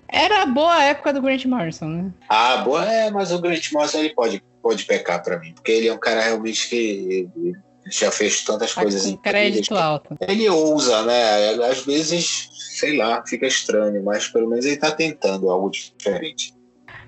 Era a boa época do Grant Morrison, né? Ah, boa, é, mas o Grant Morrison ele pode, pode pecar para mim, porque ele é um cara realmente que já fez tantas tá coisas com crédito alto. Ele ousa, né? Às vezes, sei lá, fica estranho, mas pelo menos ele tá tentando algo diferente.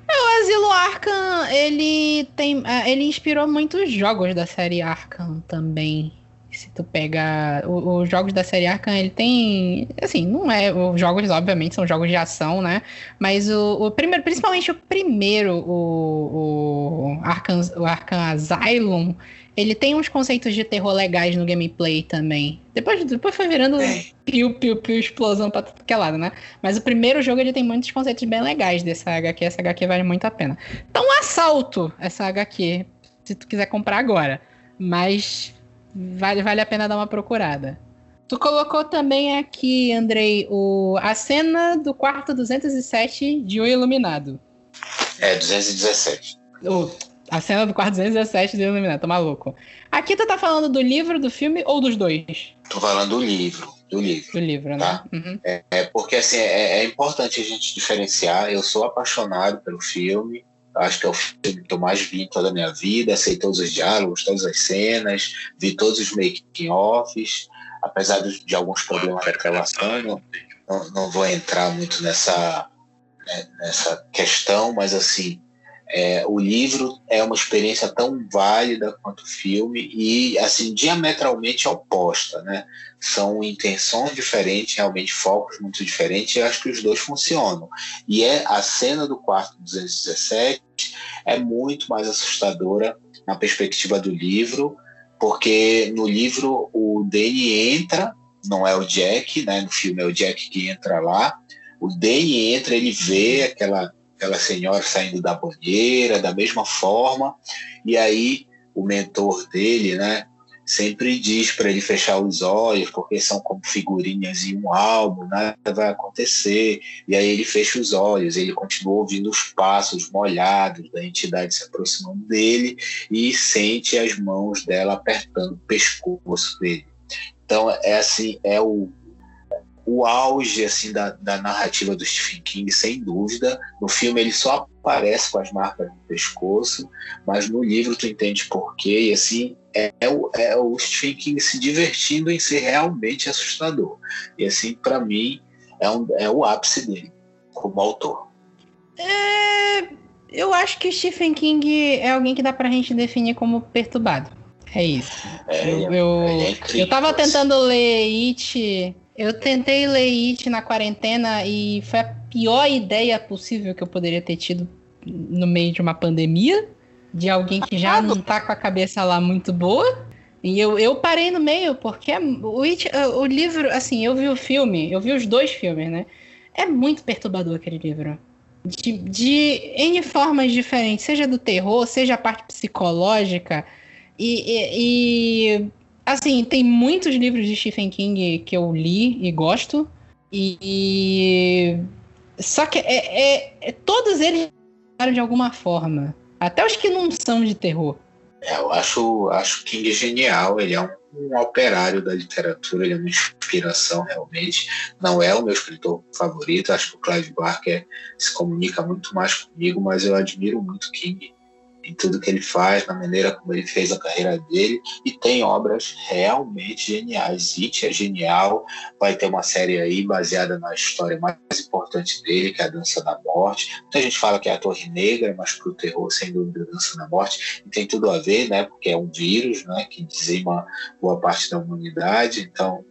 É, o Asilo Arkham, ele tem, é, ele inspirou muitos jogos da série Arkham também. Se tu pega os jogos da série Arkham, ele tem, assim, não é, os jogos obviamente são jogos de ação, né? Mas o, o primeiro, principalmente o primeiro, o, o Arkham, o Arkham Asylum, ele tem uns conceitos de terror legais no gameplay também. Depois, depois foi virando piu, piu, piu, explosão pra tudo que é lado, né? Mas o primeiro jogo ele tem muitos conceitos bem legais dessa HQ. Essa HQ vale muito a pena. Então, assalto essa HQ, se tu quiser comprar agora. Mas vale, vale a pena dar uma procurada. Tu colocou também aqui, Andrei, o, a cena do quarto 207 de O Iluminado. É, 217. O, a cena do quarto 217 do Iluminado, tô maluco. Aqui tu tá falando do livro, do filme ou dos dois? Tô falando do livro. Do livro. Do livro, tá? né? Uhum. É, é, porque assim, é, é, importante a gente diferenciar. Eu sou apaixonado pelo filme. Acho que é o filme que eu mais vi em toda a minha vida. Sei todos os diálogos, todas as cenas, vi todos os making-offs. Apesar de, de, alguns problemas da gravação, não, não, não vou entrar muito nessa, né, nessa questão, mas assim, é, o livro é uma experiência tão válida quanto o filme e assim diametralmente oposta, né? São intenções diferentes, realmente focos muito diferentes. E acho que os dois funcionam. E é a cena do quarto 217 é muito mais assustadora na perspectiva do livro, porque no livro o Danny entra, não é o Jack, né? No filme é o Jack que entra lá. O Danny entra, ele vê aquela aquela senhora saindo da banheira, da mesma forma, e aí o mentor dele, né, sempre diz para ele fechar os olhos, porque são como figurinhas em um álbum, nada vai acontecer. E aí ele fecha os olhos, ele continua ouvindo os passos molhados da entidade se aproximando dele e sente as mãos dela apertando o pescoço dele. Então é assim, é o o auge assim da, da, narrativa do Stephen King, sem dúvida. No filme ele só aparece com as marcas no pescoço, mas no livro tu entende por quê. E assim é, é, o, é o Stephen King se divertindo em ser realmente assustador. E assim, para mim, é, um, é o ápice dele como autor. É, eu acho que Stephen King é alguém que dá pra gente definir como perturbado. É isso. É, eu, eu, é incrível, eu tava tentando ler It eu tentei ler It na quarentena e foi a pior ideia possível que eu poderia ter tido no meio de uma pandemia, de alguém que já não tá com a cabeça lá muito boa. E eu, eu parei no meio, porque o, It, o livro, assim, eu vi o filme, eu vi os dois filmes, né? É muito perturbador aquele livro. De, de N formas diferentes, seja do terror, seja a parte psicológica. E, e, e Assim, tem muitos livros de Stephen King que eu li e gosto. E. Só que é, é, é todos eles de alguma forma. Até os que não são de terror. É, eu acho, acho King genial. Ele é um, um, operário da literatura, ele é uma inspiração realmente. Não é o meu escritor favorito. Acho que o Clive Barker se comunica muito mais comigo, mas eu admiro muito King em tudo que ele faz, na maneira como ele fez a carreira dele, e tem obras realmente geniais. It é genial, vai ter uma série aí baseada na história mais importante dele, que é a Dança da Morte. Muita gente fala que é a Torre Negra, mas para o terror, sem dúvida, a Dança da Morte, e tem tudo a ver, né, porque é um vírus né, que dizima boa parte da humanidade, então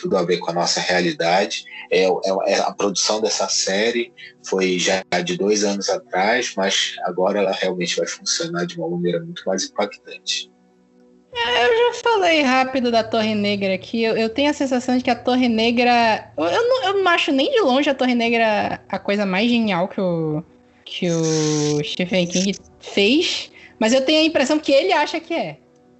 tudo a ver com a nossa realidade. É, é, é, a produção dessa série foi já de dois anos atrás, mas agora ela realmente vai funcionar de uma maneira muito mais impactante. É, eu já falei rápido da Torre Negra aqui. Eu, eu tenho a sensação de que a Torre Negra. Eu, eu, não, eu não acho nem de longe a Torre Negra a coisa mais genial que o, que o Stephen King fez. Mas eu tenho a impressão que ele acha que é.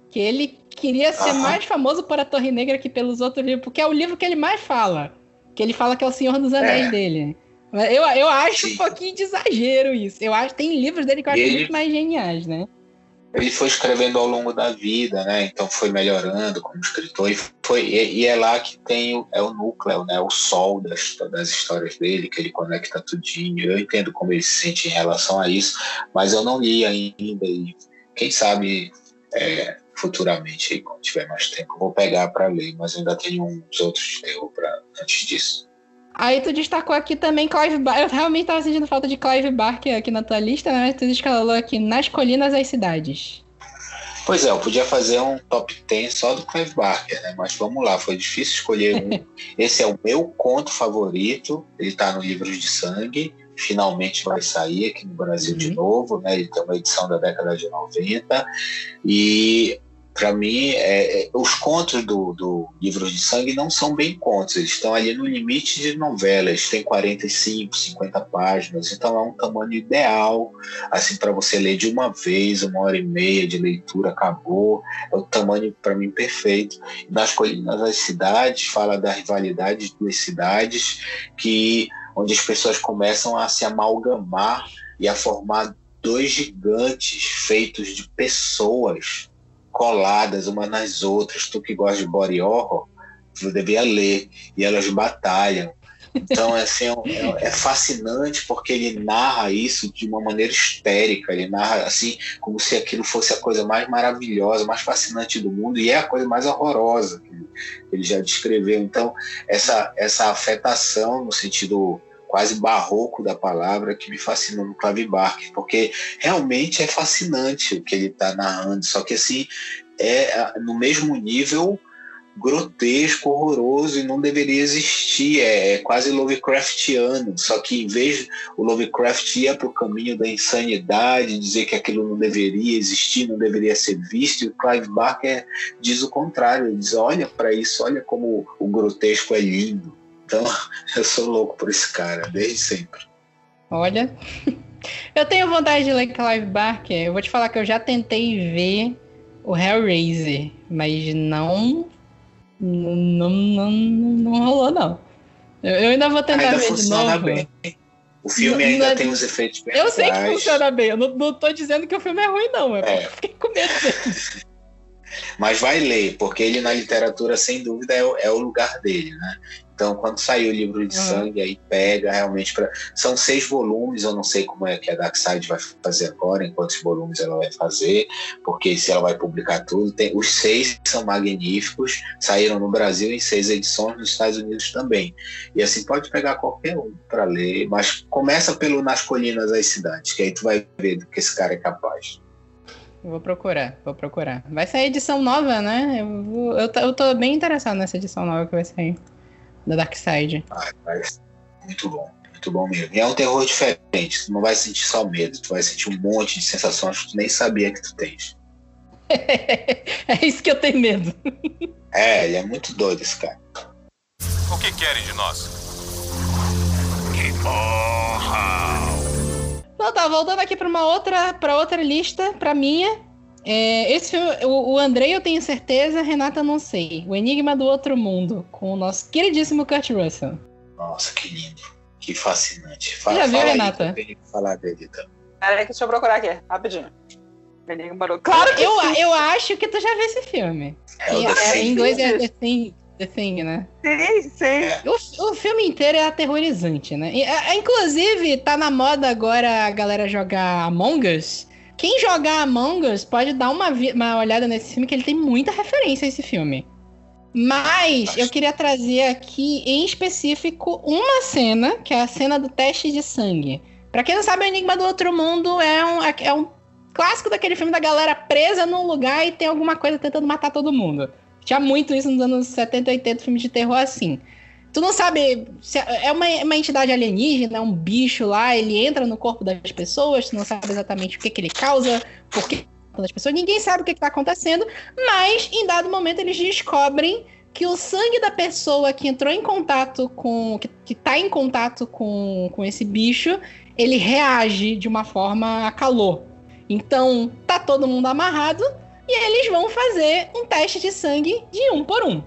Que ele queria ser mais famoso por a Torre Negra que pelos outros livros, porque é o livro que ele mais fala. Que ele fala que é o Senhor dos Anéis é. dele. Eu, eu acho Sim. um pouquinho de exagero isso. Eu acho tem livros dele que eu acho ele... muito mais geniais, né? ele foi escrevendo ao longo da vida, né? Então foi melhorando como escritor e foi e, é lá que tem o, é o núcleo, né? O sol das, das histórias dele que ele conecta tudinho. Eu entendo como ele se sente em relação a isso, mas eu não li ainda e quem sabe é, futuramente aí, quando tiver mais tempo, eu vou pegar para ler, mas ainda tenho uns outros de terror para antes disso. Aí tu destacou aqui também Clive Barker. Eu realmente tava sentindo falta de Clive Barker aqui na tua lista, né? Tu escalou aqui Nas Colinas as Cidades. Pois é, eu podia fazer um top 10 só do Clive Barker, né? Mas vamos lá, foi difícil escolher um. Esse é o meu conto favorito, ele tá no Livros de Sangue, finalmente vai sair aqui no Brasil uhum. de novo, né? Ele tem uma edição da década de 90. E para mim, é, é, os contos do, do Livro de Sangue não são bem contos, eles estão ali no limite de novelas, tem 45, 50 páginas, então é um tamanho ideal, assim, para você ler de uma vez, uma hora e meia de leitura, acabou, é o tamanho, para mim, perfeito. Nas Colinas das Cidades, fala da rivalidade de duas cidades, que, onde as pessoas começam a se amalgamar e a formar dois gigantes feitos de pessoas coladas umas nas outras. Tu que gosta de body horror, tu devia ler. E elas batalham. Então, assim, é, é, fascinante porque ele narra isso de uma maneira histérica. Ele narra assim, como se aquilo fosse a coisa mais maravilhosa, mais fascinante do mundo, e é a coisa mais horrorosa que ele já descreveu. Então, essa, essa afetação no sentido quase barroco da palavra que me fascina no Clive Barker, porque realmente é fascinante o que ele está narrando, só que assim é no mesmo nível grotesco, horroroso e não deveria existir. É, é quase Lovecraftiano. Só que em vez o Lovecraft ia para o caminho da insanidade, dizer que aquilo não deveria existir, não deveria ser visto, e o Clive Barker diz o contrário. Ele diz: olha para isso, olha como o grotesco é lindo. Então, eu sou louco por esse cara, desde sempre. Olha, eu tenho vontade de ler Clive Barker. Eu vou te falar que eu já tentei ver o Hellraiser, mas não. Não, não, não, rolou, não. Eu, ainda vou tentar ainda ver de novo. Bem. O filme ainda não, tem os efeitos Eu sei que funciona bem. Eu não, não tô dizendo que o filme é ruim, não. É, é. eu fiquei com medo dele. Mas vai ler, porque ele na literatura, sem dúvida, é, é o lugar dele, né? Então, quando sair o livro de uhum. sangue, aí pega realmente para. São seis volumes, eu não sei como é que a Darkseid vai fazer agora, em quantos volumes ela vai fazer, porque se ela vai publicar tudo. Tem... Os seis são magníficos, saíram no Brasil em seis edições, nos Estados Unidos também. E assim, pode pegar qualquer um para ler, mas começa pelo Nas Colinas das Cidades, que aí tu vai ver do que esse cara é capaz. vou procurar, vou procurar. Vai sair edição nova, né? Eu, vou, eu, eu tô bem interessado nessa edição nova que vai sair da Dark Side. Ah, muito bom, muito bom mesmo. E é um terror diferente, tu não vai sentir só medo, tu vai sentir um monte de sensações que tu nem sabia que tu tens. é isso que eu tenho medo. é, ele é muito doido esse cara. O que querem de nós? Que morra! Não, tá, voltando aqui para uma outra, para outra lista, para minha. É, esse filme, o, o Andrei eu tenho certeza, Renata não sei. O Enigma do Outro Mundo, com o nosso queridíssimo Kurt Russell. Nossa, que lindo. Que fascinante. Fala, Já viu, fala Renata? Aí, falar dele então. Peraí, deixa eu procurar aqui, rapidinho. Enigma do... Claro que eu, sim. eu acho que tu já viu esse filme. É, o é, em inglês é The Thing, The Thing, né? Sim, sim. É. O, o filme inteiro é aterrorizante, né? E, é, inclusive, tá na moda agora a galera jogar Among Us. Quem jogar Among Us pode dar uma, uma olhada nesse filme, que ele tem muita referência a esse filme. Mas eu queria trazer aqui, em específico, uma cena, que é a cena do teste de sangue. Para quem não sabe, o Enigma do Outro Mundo é um, é um clássico daquele filme da galera presa num lugar e tem alguma coisa tentando matar todo mundo. Tinha muito isso nos anos 70 e 80, filmes de terror assim. Tu não sabe se é, é uma, uma entidade alienígena, é um bicho lá, ele entra no corpo das pessoas, tu não sabe exatamente o que, que ele causa, por que das pessoas, ninguém sabe o que está acontecendo, mas em dado momento eles descobrem que o sangue da pessoa que entrou em contato com. que, que tá em contato com, com esse bicho, ele reage de uma forma a calor. Então, tá todo mundo amarrado e eles vão fazer um teste de sangue de um por um.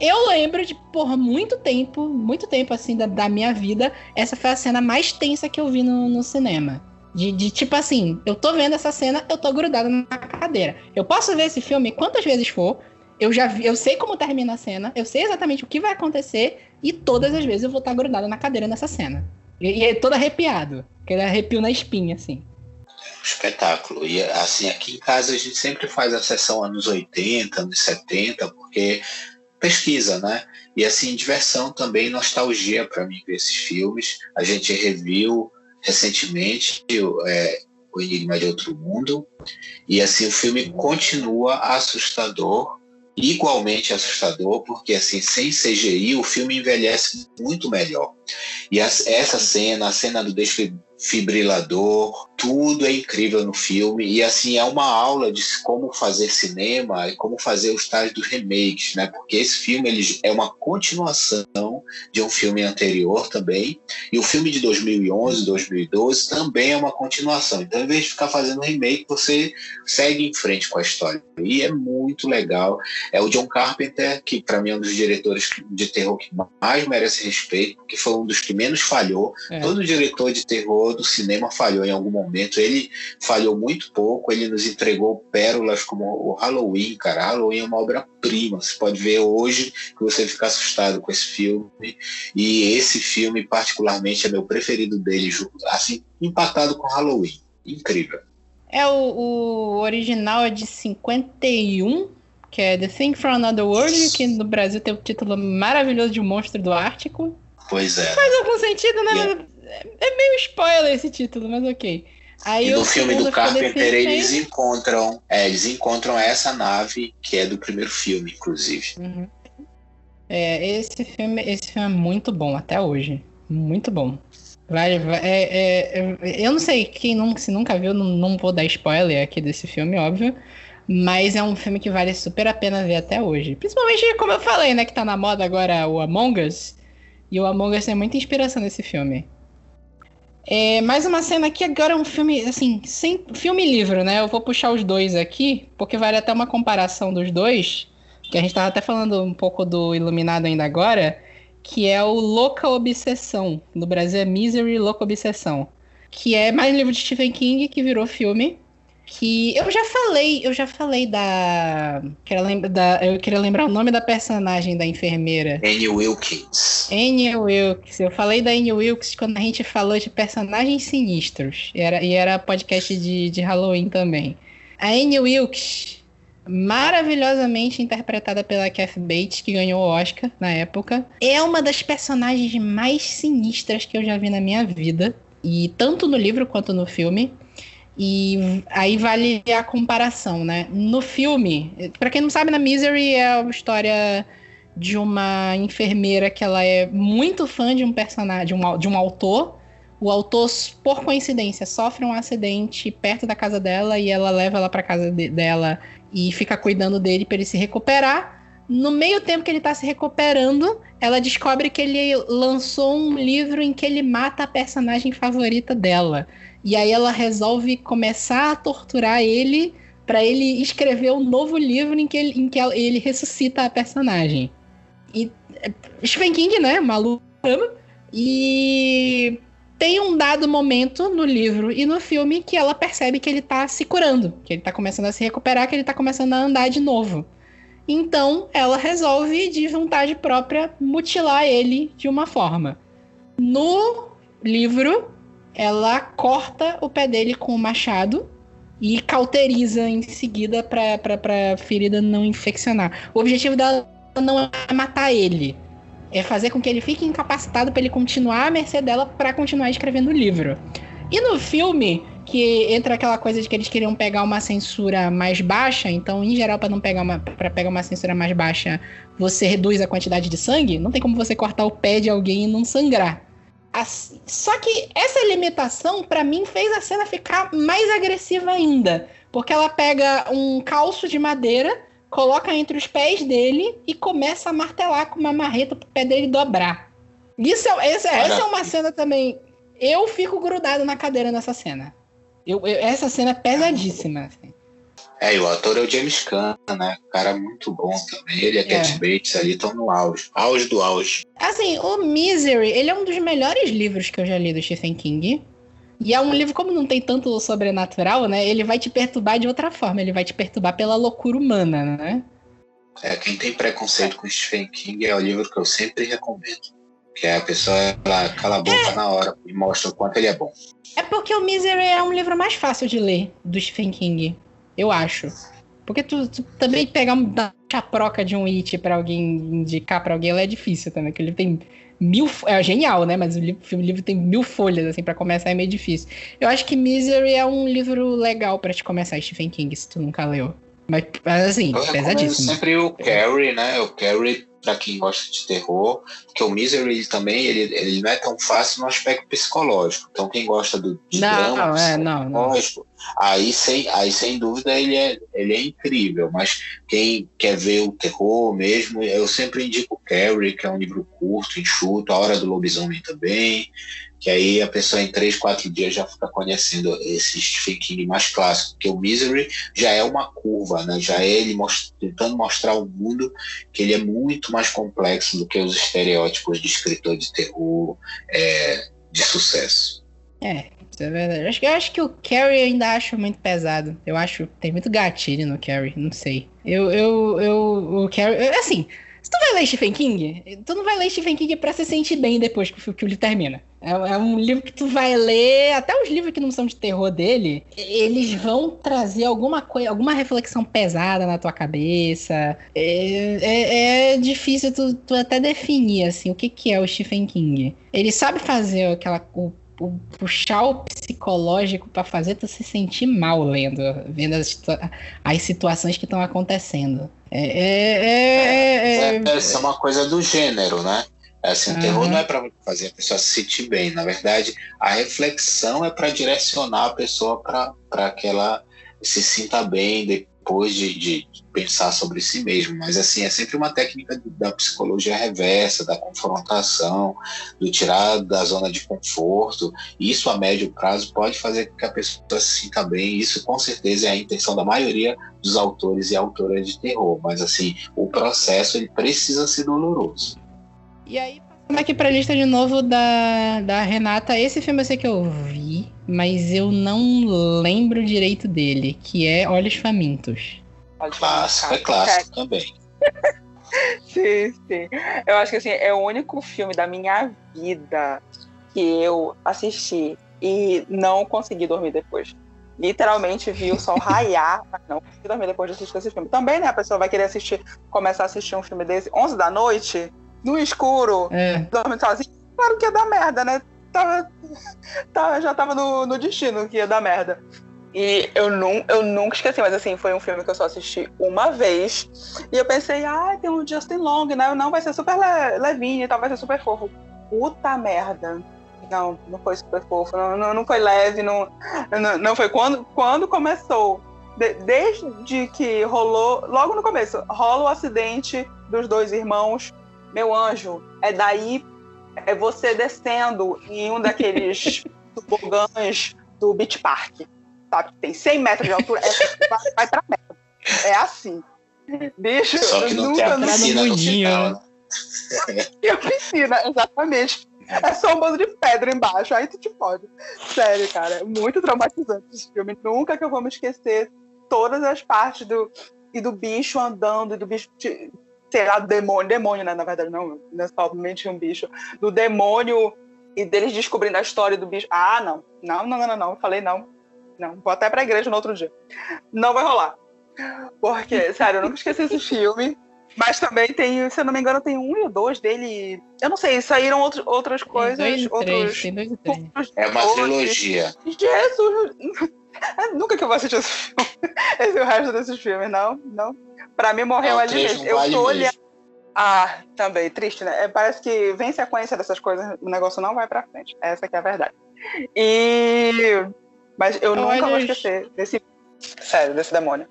Eu lembro de, por muito tempo, muito tempo assim da, da minha vida, essa foi a cena mais tensa que eu vi no, no cinema. De, de, tipo assim, eu tô vendo essa cena, eu tô grudada na cadeira. Eu posso ver esse filme quantas vezes for, eu já vi, eu sei como termina a cena, eu sei exatamente o que vai acontecer, e todas as vezes eu vou estar grudada na cadeira nessa cena. E, e é todo arrepiado. Aquele arrepio na espinha, assim. Espetáculo. E assim, aqui em casa a gente sempre faz a sessão anos 80, anos 70, porque pesquisa, né? E assim, diversão também, nostalgia para mim ver esses filmes. A gente reviu recentemente é, O Enigma de Outro Mundo, e assim, o filme continua assustador, igualmente assustador, porque assim, sem CGI o filme envelhece muito melhor. E essa cena, a cena do desfibrilador, tudo é incrível no filme e assim é uma aula de como fazer cinema e como fazer os tais dos remakes, né? Porque esse filme ele é uma continuação de um filme anterior também e o filme de 2011, 2012 também é uma continuação. Então, em vez de ficar fazendo remake, você segue em frente com a história e é muito legal. É o John Carpenter que para mim é um dos diretores de terror que mais merece respeito, porque foi um dos que menos falhou. É. Todo diretor de terror do cinema falhou em algum momento. Ele falhou muito pouco, ele nos entregou pérolas como o Halloween, cara. Halloween é uma obra-prima. Você pode ver hoje que você fica assustado com esse filme. E esse filme, particularmente, é meu preferido dele, assim, empatado com Halloween. Incrível. É, o, o original é de 51, que é The Thing from Another World, que no Brasil tem o título maravilhoso de Monstro do Ártico. Pois é. Faz algum sentido, né? É, meio spoiler esse título, mas ok. Aí e no filme do Carpenter eles encontram, é, eles encontram essa nave que é do primeiro filme, inclusive. Uhum. É, esse filme, esse filme é muito bom até hoje, muito bom. Vai, vai é, é, é eu não sei quem nunca, se nunca viu, não, não vou dar spoiler aqui desse filme, óbvio. Mas é um filme que vale super a pena ver até hoje. Principalmente, como eu falei, né? Que tá na moda agora o Among Us. E o Among Us é muita inspiração nesse filme. É, mais uma cena aqui, agora é um filme, assim, sem filme livro, né? Eu vou puxar os dois aqui, porque vale até uma comparação dos dois, que a gente tava até falando um pouco do Iluminado ainda agora, que é o Louca Obsessão. No Brasil é Misery Louca Obsessão. Que é mais livro de Stephen King que virou filme que eu já falei, eu já falei da, da eu queria lembrar o nome da personagem da enfermeira. Annie Wilkins. Annie Wilkins. Eu falei da Annie Wilkins quando a gente falou de personagens sinistros. E era, e era podcast de, de Halloween também. A Annie Wilkins, maravilhosamente interpretada pela Kathy Bates, que ganhou o Oscar na época, é uma das personagens mais sinistras que eu já vi na minha vida. E tanto no livro quanto no filme. E aí vale a comparação, né? No filme, para quem não sabe, na Misery é a história de uma enfermeira que ela é muito fã de um personagem, de um, de um autor. O autor, por coincidência, sofre um acidente perto da casa dela e ela leva ela para casa de, dela e fica cuidando dele para ele se recuperar. No meio tempo que ele tá se recuperando, ela descobre que ele lançou um livro em que ele mata a personagem favorita dela. E aí ela resolve começar a torturar ele para ele escrever um novo livro em que ele, em que ele ressuscita a personagem. E é, Stephen King, né? Maluco. E tem um dado momento no livro e no filme que ela percebe que ele tá se curando, que ele tá começando a se recuperar, que ele tá começando a andar de novo. Então ela resolve, de vontade própria, mutilar ele de uma forma. No livro, ela corta o pé dele com o machado e cauteriza em seguida para a ferida não infeccionar. O objetivo dela não é matar ele, é fazer com que ele fique incapacitado para ele continuar à mercê dela para continuar escrevendo o livro. E no filme, que entra aquela coisa de que eles queriam pegar uma censura mais baixa, então, em geral, para não pegar uma para pegar uma censura mais baixa, você reduz a quantidade de sangue, não tem como você cortar o pé de alguém e não sangrar. Assim, só que essa limitação, para mim, fez a cena ficar mais agressiva ainda. Porque ela pega um calço de madeira, coloca entre os pés dele e começa a martelar com uma marreta pro pé dele dobrar. Isso é, essa, essa é uma cena também. Eu fico grudado na cadeira nessa cena. Eu, eu, essa cena é pesadíssima. Assim. É, e o ator é o James Caan, né? Cara muito bom também. Ele e a é. Cat Bates ali estão no auge. Auge do auge. Assim, o Misery, ele é um dos melhores livros que eu já li do Stephen King. E é um livro, como não tem tanto sobrenatural, né? Ele vai te perturbar de outra forma. Ele vai te perturbar pela loucura humana, né? É, quem tem preconceito com Stephen King é o livro que eu sempre recomendo. Que é a pessoa, ela cala a boca é. na hora e mostra o quanto ele é bom. É porque o Misery é um livro mais fácil de ler do Stephen King, eu acho. Porque tu, tu também pegar uma chaproca de um it para alguém indicar para alguém, ela é difícil também, porque ele tem mil. É genial, né? Mas o livro, o livro tem mil folhas, assim, para começar é meio difícil. Eu acho que Misery é um livro legal para te começar, Stephen King, se tu nunca leu. Mas, assim, eu pesadíssimo. sempre o Carrie, né? O Carrie para quem gosta de terror, porque o Misery também ele, ele não é tão fácil no aspecto psicológico. Então quem gosta do de não, drama é, não, não. aí sem aí sem dúvida ele é ele é incrível. Mas quem quer ver o terror mesmo, eu sempre indico Carrie, que é um livro curto, enxuto, A Hora do Lobisomem também que aí a pessoa em três, quatro dias já fica conhecendo esse Stephen King mais clássico, porque o Misery já é uma curva, né? já é ele most tentando mostrar ao mundo que ele é muito mais complexo do que os estereótipos de escritor de terror é, de sucesso. É, isso é verdade. Eu acho, eu acho que o Carrie ainda acho muito pesado. Eu acho tem muito gatilho no Carrie, não sei. Eu, eu, eu, o Carrie, assim, se tu vai ler Stephen King, tu não vai ler Stephen King pra se sentir bem depois que o, que o livro termina. É, é, um livro que tu vai ler, até os livros que não são de terror dele, eles vão trazer alguma coisa, alguma reflexão pesada na tua cabeça. É, é, é difícil tu, tu, até definir, assim, o que, que é o Stephen King. Ele sabe fazer aquela... O, o, puxar o psicológico para fazer tu se sentir mal lendo, vendo as, as situações que estão acontecendo. É, é, é, é, é, uma coisa do gênero, né? Assim, o terror não é para fazer a pessoa se sentir bem. Na verdade, a reflexão é para direcionar a pessoa para que ela se sinta bem depois de, de, pensar sobre si mesmo. Mas, assim, é sempre uma técnica da psicologia reversa, da confrontação, do tirar da zona de conforto. Isso, a médio prazo, pode fazer com que a pessoa se sinta bem. Isso, com certeza, é a intenção da maioria dos autores e autoras de terror. Mas, assim, o processo ele precisa ser doloroso. E aí, passando aqui pra lista de novo da, da Renata, esse filme eu sei que eu vi, mas eu não lembro direito dele, que é Olhos Famintos. Clássico, é clássico também. sim, sim. Eu acho que assim, é o único filme da minha vida que eu assisti e não consegui dormir depois. Literalmente vi o sol raiar, mas não consegui dormir depois de assistir esse filme. Também, né? A pessoa vai querer assistir, começar a assistir um filme desse 11 da noite, no escuro, é. dormindo sozinho, claro que ia dar merda, né? Tava, tava, já tava no, no destino que ia dar merda. E eu, num, eu nunca esqueci, mas assim, foi um filme que eu só assisti uma vez. E eu pensei, ah, tem um Justin Long, né? Não, vai ser super le levinho e tal, vai ser super fofo. Puta merda. Não, não foi super fofo, não, não, não foi leve, não, não, não, foi quando, quando começou. De, desde que rolou, logo no começo, rola o acidente dos dois irmãos meu anjo, é daí é você descendo em um daqueles tobogãs do Beach Park, sabe? Tem 100 metros de altura, é, vai, vai pra merda. É assim. Bicho, Só que não nunca, tem a piscina no final. Né? E a piscina, exatamente. É só um bando de pedra embaixo, aí tu te pode. Sério, cara, é muito traumatizante esse filme. Nunca que eu vou me esquecer todas as partes do e do bicho andando, e do bicho sei lá, demônio, demônio, né? Na verdade, não, não é somente um bicho, do demônio e deles descobrindo a história do bicho. Ah, não, não, não, não, não, eu falei não, não, vou até pra igreja no outro dia. Não vai rolar. Porque, sério, eu nunca esqueci esse filme. Mas também tem, se eu não me engano, tem um e o dois dele. Eu não sei, saíram outro, outras coisas. Tem dois e outros, três, tem dois e três. outros É uma trilogia. Jesus! Nunca que eu vou assistir esse filme. Esse é o resto desses filmes, não? Não. Pra mim morreu Não, ali mesmo. Eu tô olhando. mesmo. Ah, também, triste, né? É, parece que vem sequência dessas coisas, o negócio não vai pra frente. Essa que é a verdade. E. Mas eu nunca vou esquecer desse. Sério, desse demônio.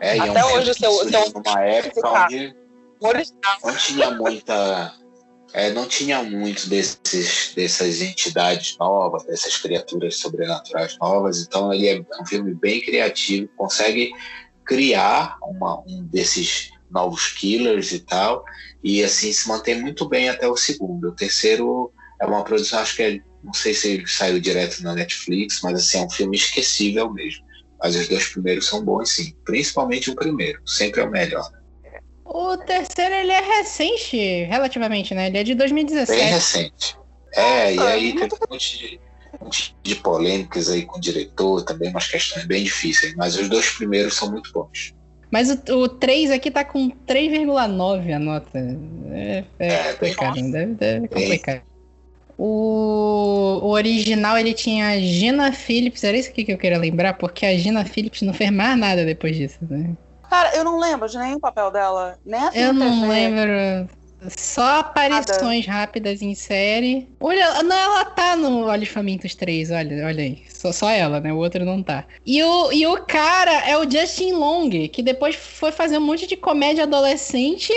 É, é um Até filme hoje, que seu- numa época onde não tinha muita. É, não tinha muito desses, dessas entidades novas, dessas criaturas sobrenaturais novas, então ele é um filme bem criativo, consegue criar uma, um desses novos killers e tal, e assim se mantém muito bem até o segundo. O terceiro é uma produção, acho que é, não sei se ele saiu direto na Netflix, mas assim, é um filme esquecível mesmo. Mas os dois primeiros são bons, sim. Principalmente o primeiro, sempre é o melhor. O terceiro, ele é recente, relativamente, né? Ele é de Bem 2017. recente. É, e Nossa, aí muito teve um monte de, um monte de polêmicas aí com o diretor, também umas questões bem difíceis, mas os dois primeiros são muito bons. Mas o, o 3 aqui tá com 3,9 a nota. É, é É, bem complicado, deve, deve complicar. O, o original ele tinha a Gina Phillips, era isso aqui que eu queria lembrar, porque a Gina Phillips não fez mais nada depois disso, né? Cara, eu não lembro de nenhum papel dela. Nem assim Eu não TV. lembro. Só aparições rápidas em série. Olha, não, ela tá no Olhos Famintos 3, olha, olha aí. Só, só ela, né? O outro não tá. E o, e o cara é o Justin Long, que depois foi fazer um monte de comédia adolescente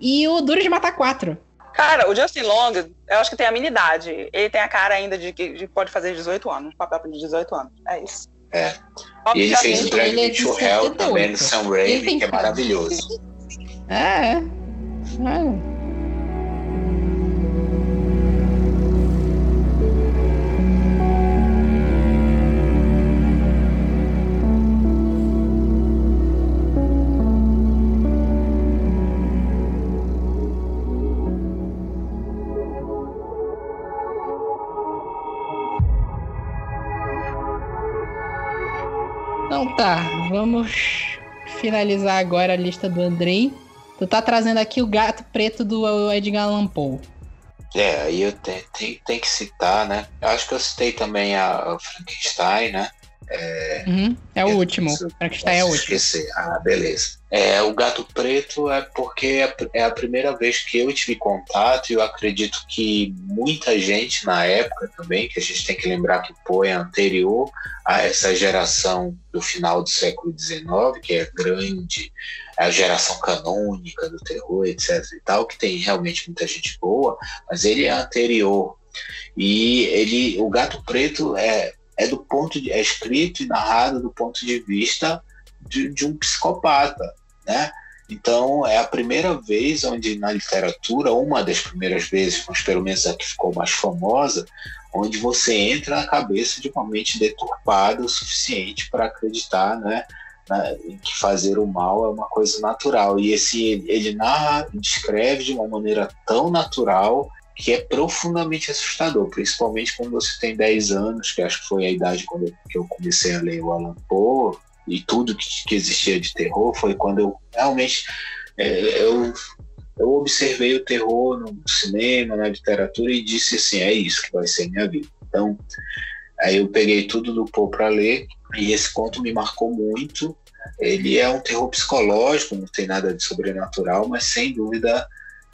e o Duro de Matar 4. Cara, o Justin Long, eu acho que tem a minha idade. Ele tem a cara ainda de que de que pode fazer 18 anos. Papel de 18 anos. É isso. É. E ele fez o Drag Me to Hell 78. também no Sam Raimi, que é maravilhoso. É. é. Então tá, vamos finalizar agora a lista do Andrei. Tu tá trazendo aqui o gato preto do Edgar Allan Poe. É, aí eu tenho, que citar, né? Eu acho que eu citei também a Frankenstein, né? Uhum, é o último. Frankenstein é o último. esquecer. Ah, beleza. É, o Gato Preto é porque é a- é a primeira vez que eu tive contato e eu acredito que muita gente na época também, que a gente tem que lembrar que o Poe é anterior a essa geração do final do século XIX, que é grande, é a geração canônica do terror, etc e tal, que tem realmente muita gente boa, mas ele é anterior. E ele, o Gato Preto é é do ponto de, é escrito e narrado do ponto de vista de, de um psicopata, né? Então é a primeira vez onde na literatura, uma das primeiras vezes, mas pelo menos a que ficou mais famosa, onde você entra na cabeça de uma mente deturpada o suficiente para acreditar, né? que fazer o mal é uma coisa natural. E esse ele narra, descreve de uma maneira tão natural que é profundamente assustador, principalmente quando você tem 10 anos, que acho que foi a idade quando eu, que eu comecei a ler o Alan Poe, e tudo que, que existia de terror foi quando eu realmente é, eu, eu observei o terror no cinema, na literatura e disse assim, é isso que vai ser minha vida. Então, aí eu peguei tudo do Poe para ler e esse conto me marcou muito. Ele é um terror psicológico, não tem nada de sobrenatural, mas sem dúvida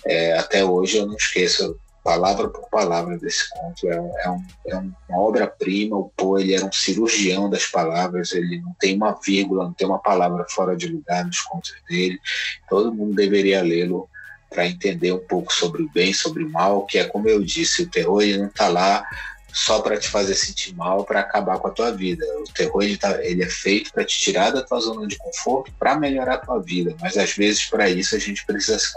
é, até hoje eu não esqueço palavra por palavra desse conto. É, é, um, é uma obra-prima. O Poe ele era um cirurgião das palavras. Ele não tem uma vírgula, não tem uma palavra fora de lugar nos contos dele. Todo mundo deveria lê-lo para entender um pouco sobre o bem, sobre o mal, que é como eu disse, o terror ele não está lá só para te fazer sentir mal, para acabar com a tua vida. O terror ele, tá, ele é feito para te tirar da tua zona de conforto, para melhorar a tua vida. Mas às vezes para isso a gente precisa se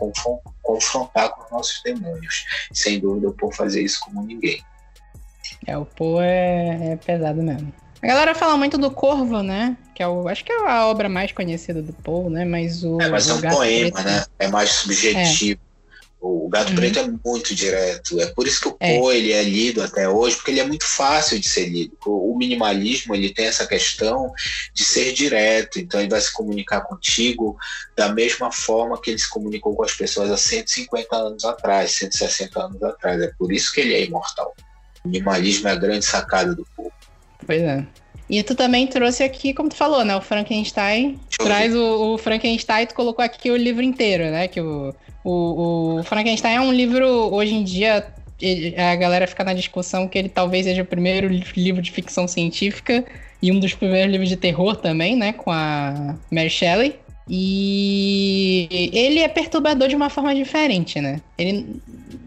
confrontar com os nossos demônios. Sem dúvida eu posso fazer isso como ninguém. É, o Poe é, é pesado mesmo. A galera fala muito do Corvo, né? Que é o, acho que é a obra mais conhecida do Poe, né? Mas o. É, mas é o um poema, Preto- né? É mais subjetivo. O Gato uhum. Preto é muito direto. É por isso que o é. Poe ele é lido até hoje, porque ele é muito fácil de ser lido. O minimalismo ele tem essa questão de ser direto, então ele vai se comunicar contigo da mesma forma que ele se comunicou com as pessoas há 150 anos atrás, 160 anos atrás. É por isso que ele é imortal. O minimalismo é a grande sacada do povo. Pois é. E tu também trouxe aqui, como tu falou, né? O Frankenstein. Traz o, o, Frankenstein, tu colocou aqui o livro inteiro, né? Que o, o, o Frankenstein é um livro, hoje em dia, a galera fica na discussão que ele talvez seja o primeiro livro de ficção científica e um dos primeiros livros de terror também, né? Com a Mary Shelley. E ele é perturbador de uma forma diferente, né? Ele,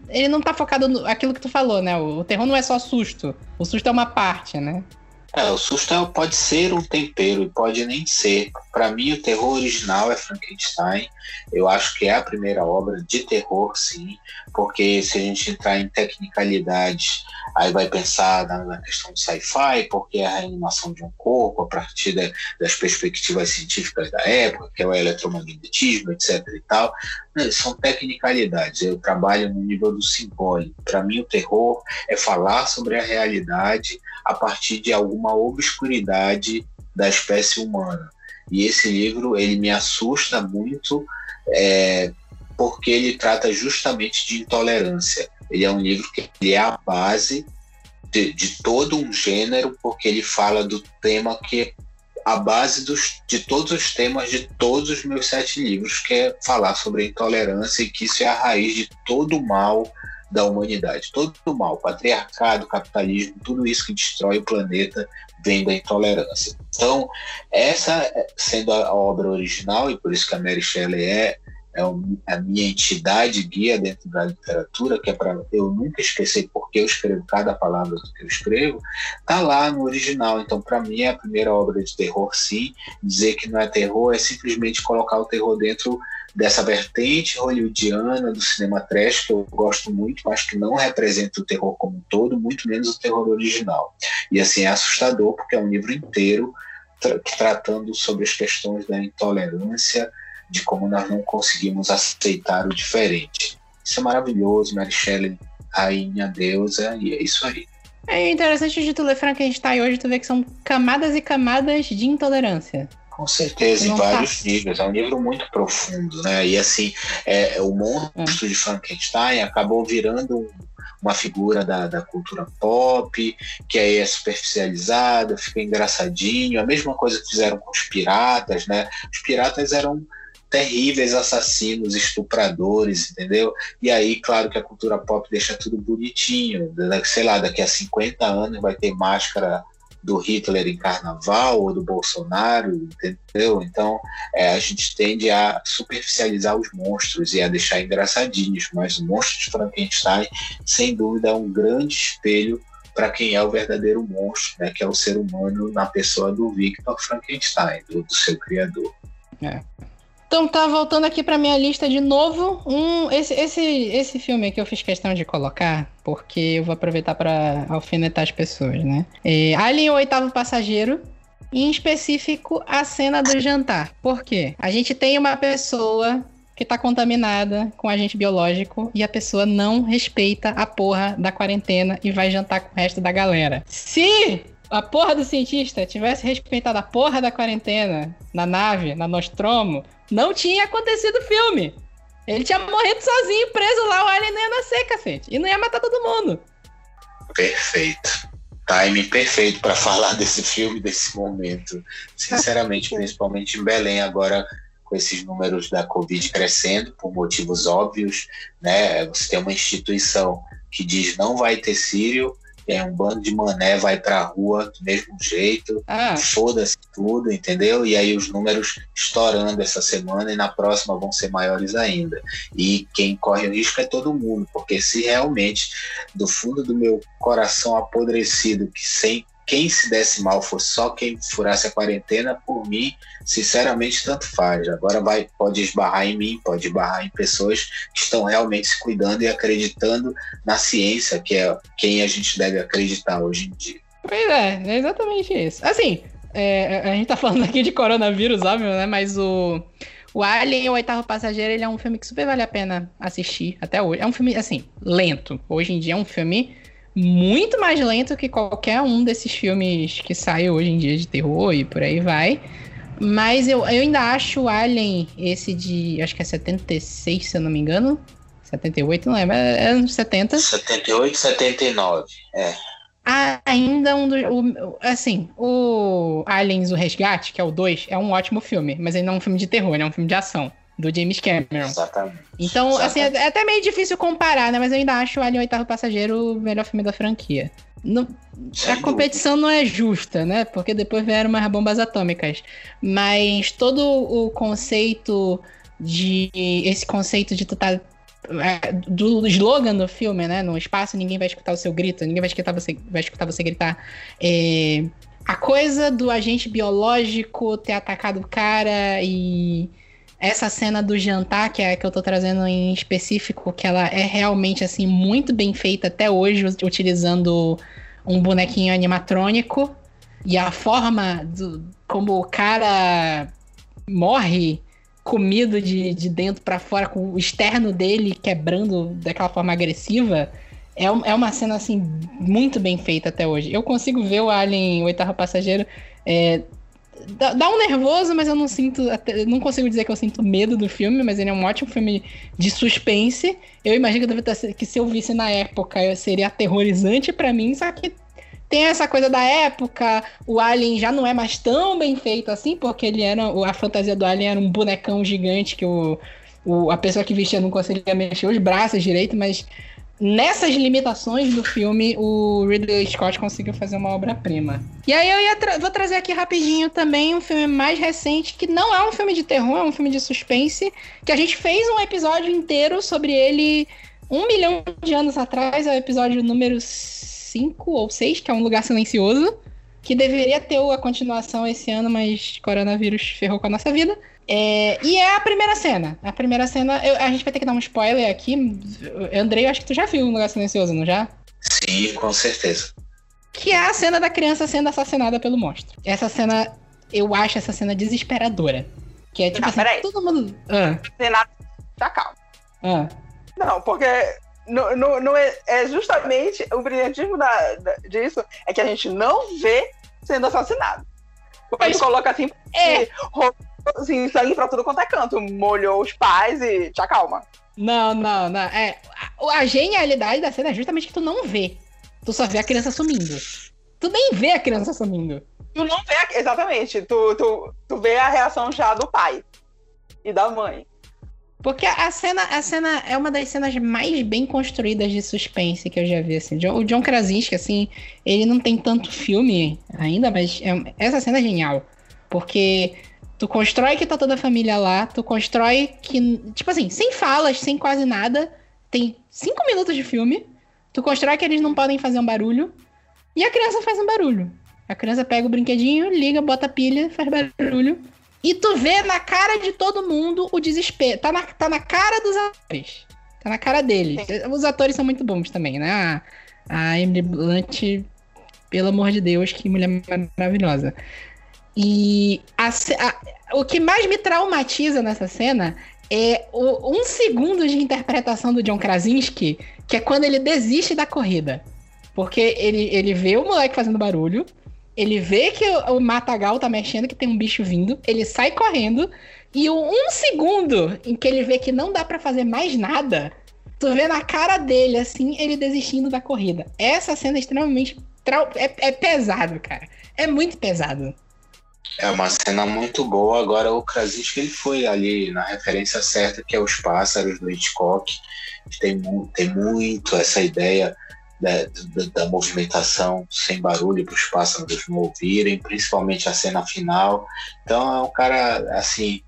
ele não tá focado no aquilo que tu falou, né? O, o terror não é só susto. O susto é uma parte, né? É, o susto é, pode ser um tempero e pode nem ser. Para mim, o terror original é Frankenstein. Eu acho que é a primeira obra de terror, sim, porque se a gente entrar em tecnicalidades, aí vai pensar na, questão do sci-fi, porque é a reanimação de um corpo a partir de, das perspectivas científicas da época, que é o eletromagnetismo, etc. e tal. Né, são tecnicalidades. Eu trabalho no nível do simbólico. Para mim, o terror é falar sobre a realidade a partir de alguma obscuridade da espécie humana. E esse livro ele me assusta muito é, porque ele trata justamente de intolerância. Ele é um livro que ele é a base de, de todo um gênero, porque ele fala do tema que é a base dos, de todos os temas de todos os meus sete livros, que é falar sobre a intolerância e que isso é a raiz de todo o mal da humanidade. Todo o mal, patriarcado, capitalismo, tudo isso que destrói o planeta vem da intolerância. Então, essa sendo a obra original, e por isso que a Mary Shelley é, é a minha entidade guia dentro da literatura, que é para eu nunca esquecer porque eu escrevo cada palavra do que eu escrevo, tá lá no original. Então, para mim, é a primeira obra de terror, sim. Dizer que não é terror é simplesmente colocar o terror dentro dessa vertente hollywoodiana do cinema trash que eu gosto muito, mas que não representa o terror como um todo, muito menos o terror original. E assim é assustador porque é um livro inteiro tra tratando sobre as questões da intolerância, de como nós não conseguimos aceitar o diferente. Isso é maravilhoso, Mary Shelley, rainha, deusa, e é isso aí. É interessante de tu ler Frankenstein hoje, tu vê que são camadas e camadas de intolerância. Com certeza, em vários tá. níveis. É um livro muito profundo, né? E assim, é, o monstro é. de Frankenstein acabou virando uma figura da, da cultura pop, que aí é superficializada, fica engraçadinho. A mesma coisa que fizeram com os piratas, né? Os piratas eram terríveis assassinos, estupradores, entendeu? E aí, claro que a cultura pop deixa tudo bonitinho. Sei lá, daqui a 50 anos vai ter máscara do Hitler em carnaval ou do Bolsonaro, entendeu? Então é, a gente tende a superficializar os monstros e a deixar engraçadinhos, mas o monstro de Frankenstein, sem dúvida, é um grande espelho para quem é o verdadeiro monstro, né, que é o ser humano na pessoa do Victor Frankenstein, do, do seu criador. É. Então tá voltando aqui para minha lista de novo. Um, esse, esse, esse filme que eu fiz questão de colocar, porque eu vou aproveitar para alfinetar as pessoas, né? É Alien, o oitavo passageiro. Em específico, a cena do jantar. Por quê? A gente tem uma pessoa que tá contaminada com agente biológico e a pessoa não respeita a porra da quarentena e vai jantar com o resto da galera. Se a porra do cientista tivesse respeitado a porra da quarentena na nave, na Nostromo, não tinha acontecido o filme. Ele tinha morrido sozinho, preso lá, o alien não ia nascer, cacete. E não ia matar todo mundo. Perfeito. Time perfeito para falar desse filme, desse momento. Sinceramente, principalmente em Belém, agora com esses números da Covid crescendo, por motivos óbvios, né? Você tem uma instituição que diz não vai ter Sírio, é um bando de mané vai pra rua do mesmo jeito, ah. foda-se tudo, entendeu? E aí os números estourando essa semana e na próxima vão ser maiores ainda. E quem corre o risco é todo mundo, porque se realmente do fundo do meu coração apodrecido, que sem quem se desse mal fosse só quem furasse a quarentena, por mim, sinceramente, tanto faz. Agora vai, pode esbarrar em mim, pode esbarrar em pessoas que estão realmente se cuidando e acreditando na ciência, que é quem a gente deve acreditar hoje em dia. Pois é, é exatamente isso. Assim, é, a gente tá falando aqui de coronavírus, óbvio, né? Mas o, O Alien, o Oitavo Passageiro, ele é um filme que super vale a pena assistir até hoje. É um filme, assim, lento. Hoje em dia é um filme muito mais lento que qualquer um desses filmes que sai hoje em dia de terror e por aí vai. Mas eu, eu ainda acho o Alien, esse de. Acho que é 76, se eu não me engano. 78, não lembro. É, é anos 70. 78, 79. É. ainda um dos. Assim, o Aliens, o Resgate, que é o 2, é um ótimo filme. Mas ele não é um filme de terror, ele é um filme de ação do James Cameron. Exatamente. Então, Exatamente. assim, é, até meio difícil comparar, né? Mas eu ainda acho o Alien Oitavo Passageiro o melhor filme da franquia. No, a competição não é justa, né? Porque depois vieram umas bombas atômicas. Mas todo o conceito de. Esse conceito de tá. É, do slogan do filme, né? No espaço ninguém vai escutar o seu grito, ninguém vai escutar você, vai escutar você gritar. É, a coisa do agente biológico ter atacado o cara e essa cena do jantar, que é a que eu tô trazendo em específico, que ela é realmente, assim, muito bem feita até hoje, utilizando um bonequinho animatrônico. E a forma do, como o cara morre comido de, de dentro para fora, com o externo dele quebrando daquela forma agressiva, é, é uma cena, assim, muito bem feita até hoje. Eu consigo ver o Alien, o oitavo passageiro, é, Dá, dá, um nervoso, mas eu não sinto. Até, não consigo dizer que eu sinto medo do filme, mas ele é um ótimo filme de suspense. Eu imagino que, deve ter, que se eu visse na época seria aterrorizante para mim, só que tem essa coisa da época, o Alien já não é mais tão bem feito assim, porque ele era. A fantasia do Alien era um bonecão gigante que o, o, a pessoa que vestia não conseguia mexer os braços direito, mas nessas limitações do filme, o Ridley Scott conseguiu fazer uma obra-prima. E aí eu tra vou trazer aqui rapidinho também um filme mais recente, que não é um filme de terror, é um filme de suspense, que a gente fez um episódio inteiro sobre ele um milhão de anos atrás, é o episódio número 5 ou 6, que é Um Lugar Silencioso, que deveria ter a continuação esse ano, mas coronavírus ferrou com a nossa vida. É, e é a primeira cena. A primeira cena, eu, a gente vai ter que dar um spoiler aqui. Andrei, eu acho que tu já viu um lugar silencioso, não já? Sim, com certeza. Que é a cena da criança sendo assassinada pelo monstro. Essa cena, eu acho essa cena desesperadora. Que é tipo não, assim, peraí. todo mundo. Ah. Renato, tá calmo. Ah. Não, porque no, no, no é, é, justamente o brilhantismo da, da, disso é que a gente não vê sendo assassinado. Mas, ele coloca assim, é assim, sangue pra tudo quanto é canto. Molhou os pais e te acalma. Não, não, não. É, a, a genialidade da cena é justamente que tu não vê. Tu só vê a criança sumindo. Tu nem vê a criança sumindo. Tu não vê, exatamente. Tu, tu, tu vê a reação já do pai e da mãe. Porque a cena, a cena é uma das cenas mais bem construídas de suspense que eu já vi, assim. O John Krasinski, assim, ele não tem tanto filme ainda, mas é, essa cena é genial. Porque Tu constrói que tá toda a família lá, tu constrói que, tipo assim, sem falas, sem quase nada, tem cinco minutos de filme, tu constrói que eles não podem fazer um barulho, e a criança faz um barulho. A criança pega o brinquedinho, liga, bota a pilha, faz barulho. E tu vê na cara de todo mundo o desespero. Tá na, tá na cara dos atores. Tá na cara deles. Sim. Os atores são muito bons também, né? A, Emily Blunt, pelo amor de Deus, que mulher maravilhosa. E a, a, o que mais me traumatiza nessa cena é o, um segundo de interpretação do John Krasinski, que é quando ele desiste da corrida. Porque ele, ele vê o moleque fazendo barulho, ele vê que o, matagal tá mexendo, que tem um bicho vindo, ele sai correndo, e o um segundo em que ele vê que não dá para fazer mais nada, tu vê na cara dele, assim, ele desistindo da corrida. Essa cena é extremamente. Trau é, é pesado, cara. É muito pesado. É uma cena muito boa. Agora o Krasinski ele foi ali na referência certa, que é os pássaros do Hitchcock. Tem, tem muito essa ideia da, da, da movimentação sem barulho para os pássaros não ouvirem, principalmente a cena final. Então é um cara assim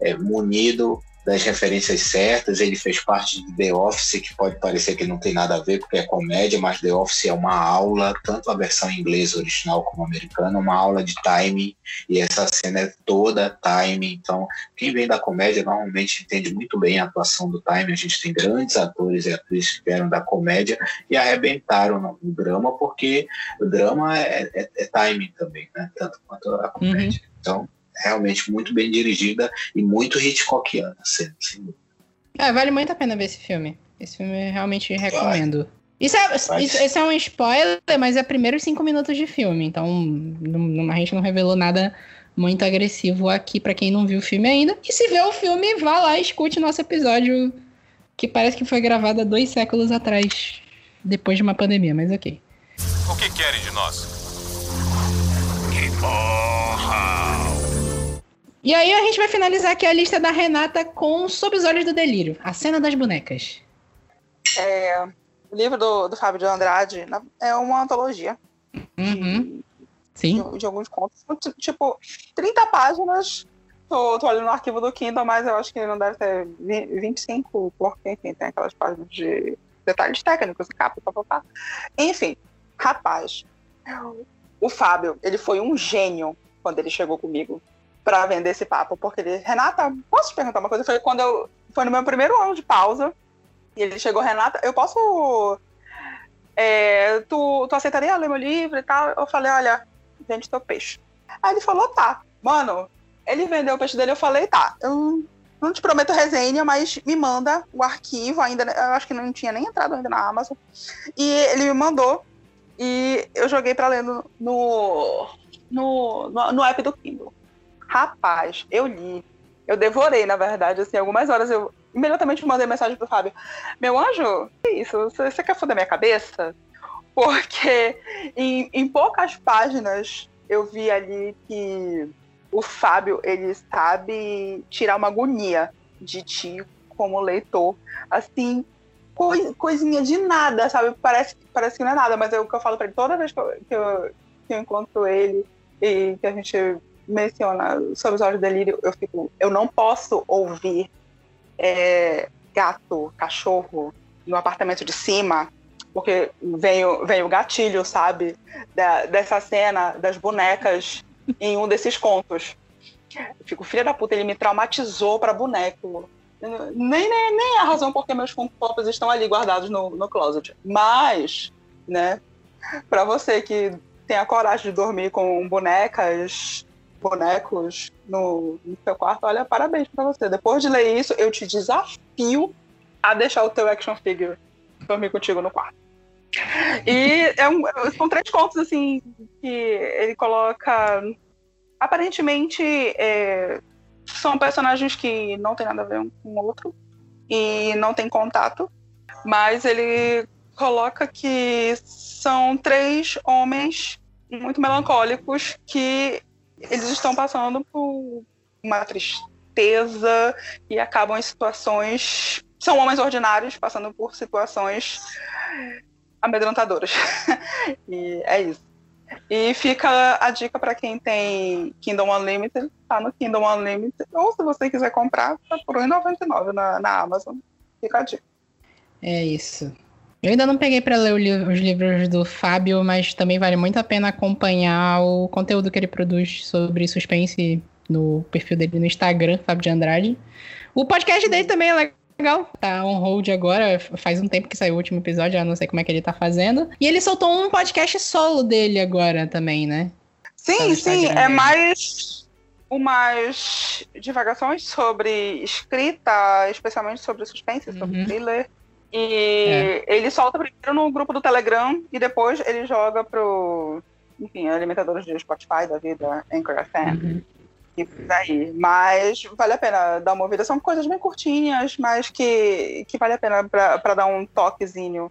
é, munido das referências certas. Ele fez parte de The Office, que pode parecer que não tem nada a ver porque é comédia, mas The Office é uma aula, tanto a versão inglesa original como americana, uma aula de timing, e essa cena é toda timing. Então, quem vem da comédia normalmente entende muito bem a atuação do timing. A gente tem grandes atores e atrizes que vieram da comédia e arrebentaram no, no drama, porque o drama é, é, é timing também, né? Tanto quanto a comédia. Uhum. Então, realmente muito bem dirigida e muito Hitchcockiana, assim, assim. É, vale muito a pena ver esse filme. Esse filme eu realmente recomendo. Isso é, isso, isso é um spoiler, mas é primeiros cinco minutos de filme, então não, a gente não revelou nada muito agressivo aqui para quem não viu o filme ainda. E se vê o filme, vá lá e escute nosso episódio, que parece que foi gravado há dois séculos atrás, depois de uma pandemia, mas ok. O que querem de nós? Que morra! E aí a gente vai finalizar aqui a lista da Renata com Sob os Olhos do Delírio, a cena das bonecas. É, o livro do, do Fábio de Andrade é uma antologia. Uhum. Sim. De, de, alguns contos. Tipo, 30 páginas. Tô, tô olhando no arquivo do Kindle, mas eu acho que não deve ter 25, porque, enfim, tem aquelas páginas de detalhes técnicos, capa, papapá. Enfim, rapaz, o Fábio, ele foi um gênio quando ele chegou comigo para vender esse papo, porque ele, Renata, posso te perguntar uma coisa? Foi quando eu, foi no meu primeiro ano de pausa, e ele chegou, Renata, eu posso, é, tu, tu aceitaria ler meu livro e tal? Eu falei, olha, vende teu peixe. Aí ele falou, tá. Mano, ele vendeu o peixe dele, eu falei, tá. Eu não te prometo resenha, mas me manda o arquivo ainda. Eu acho que não tinha nem entrado ainda na Amazon. E ele me mandou. E eu joguei para ler no, no, no, no app do Kindle. Rapaz, eu li. Eu devorei, na verdade, assim, algumas horas eu imediatamente mandei mensagem pro Fábio. Meu anjo, que isso? Você, quer foder minha cabeça? porque em, em poucas páginas eu vi ali que o Fábio ele sabe tirar uma agonia de ti como leitor, assim coisinha de nada, sabe? Parece, parece que não é nada, mas é o que eu falo para ele toda vez que eu, que eu encontro ele e que a gente menciona sobre os olhos delírio, eu fico, eu não posso ouvir é, gato, cachorro no apartamento de cima porque vem o, vem o gatilho, sabe? Da, dessa cena das bonecas em um desses contos. Eu fico, filha da puta, ele me traumatizou para boneco. Nem, nem, nem a razão porque meus Pops estão ali guardados no, no closet. Mas, né, para você que tem a coragem de dormir com bonecas, bonecos no, no seu quarto, olha, parabéns para você. Depois de ler isso, eu te desafio a deixar o teu action figure dormir contigo no quarto. E é um, são três contos, assim, que ele coloca. Aparentemente, é, são personagens que não tem nada a ver um com o outro e não tem contato, mas ele coloca que são três homens muito melancólicos que eles estão passando por uma tristeza e acabam em situações. São homens ordinários passando por situações amedrontadoras. e é isso. E fica a dica para quem tem Kingdom Unlimited, tá no Kingdom Unlimited. Ou se você quiser comprar, tá por R$1,99 na, na Amazon. Fica a dica. É isso. Eu ainda não peguei para ler os livros do Fábio, mas também vale muito a pena acompanhar o conteúdo que ele produz sobre suspense no perfil dele no Instagram, Fábio de Andrade. O podcast dele também é legal legal. Tá on hold agora, faz um tempo que saiu o último episódio, eu não sei como é que ele tá fazendo. E ele soltou um podcast solo dele agora também, né? Sim, tá sim, é mais umas divagações sobre escrita, especialmente sobre suspense, uhum. sobre thriller. E é. ele solta primeiro no grupo do Telegram e depois ele joga pro, enfim, alimentadores de Spotify da vida, Anchor FM. Uhum e por aí. Mas vale a pena dar uma ouvida. São coisas bem curtinhas, mas que, que vale a pena para dar um toquezinho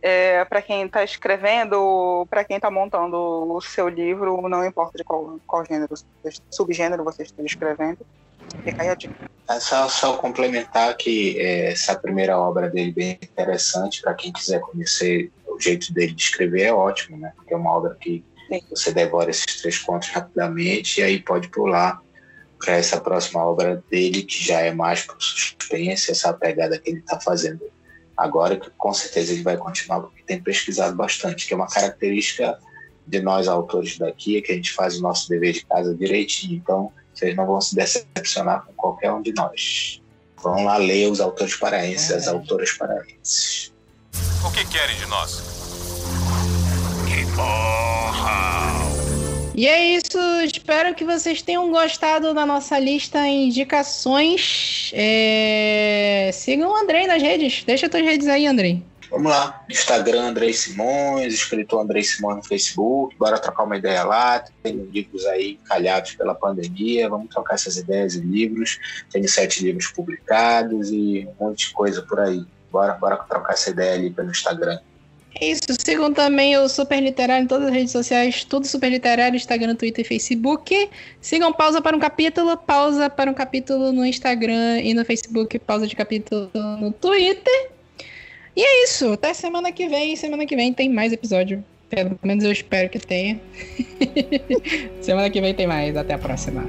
é, para quem está escrevendo, para quem está montando o seu livro, não importa de qual, qual gênero, subgênero você esteja escrevendo. É só, complementar que é, essa primeira obra dele é bem interessante para quem quiser conhecer o jeito dele de escrever é ótimo, né? Porque é uma obra que você devora esses três contos rapidamente e aí pode pular para essa próxima obra dele, que já é mais para suspense, essa pegada que ele está fazendo agora, que com certeza ele vai continuar, porque tem pesquisado bastante, que é uma característica de nós autores daqui, é que a gente faz o nosso dever de casa direitinho. Então, vocês não vão se decepcionar com qualquer um de nós. Vão lá ler os autores paraenses, é. as autoras paraenses. O que querem de nós? Que porra! E é isso, espero que vocês tenham gostado da nossa lista indicações. É... Sigam o Andrei nas redes. Deixa tuas redes aí, Andrei. Vamos lá, Instagram Andrei Simões, escritor Andrei Simões no Facebook, bora trocar uma ideia lá. Tem livros aí calhados pela pandemia, vamos trocar essas ideias e livros. Tenho sete livros publicados e um monte de coisa por aí. Bora, bora trocar essa ideia ali pelo Instagram. É isso, sigam também o Super Literário em todas as redes sociais, tudo Super Literário, Instagram, Twitter e Facebook. Sigam Pausa para um Capítulo, Pausa para um Capítulo no Instagram e no Facebook, Pausa de Capítulo no Twitter. E é isso, até semana que vem. Semana que vem tem mais episódio. Pelo menos eu espero que tenha. semana que vem tem mais. Até a próxima.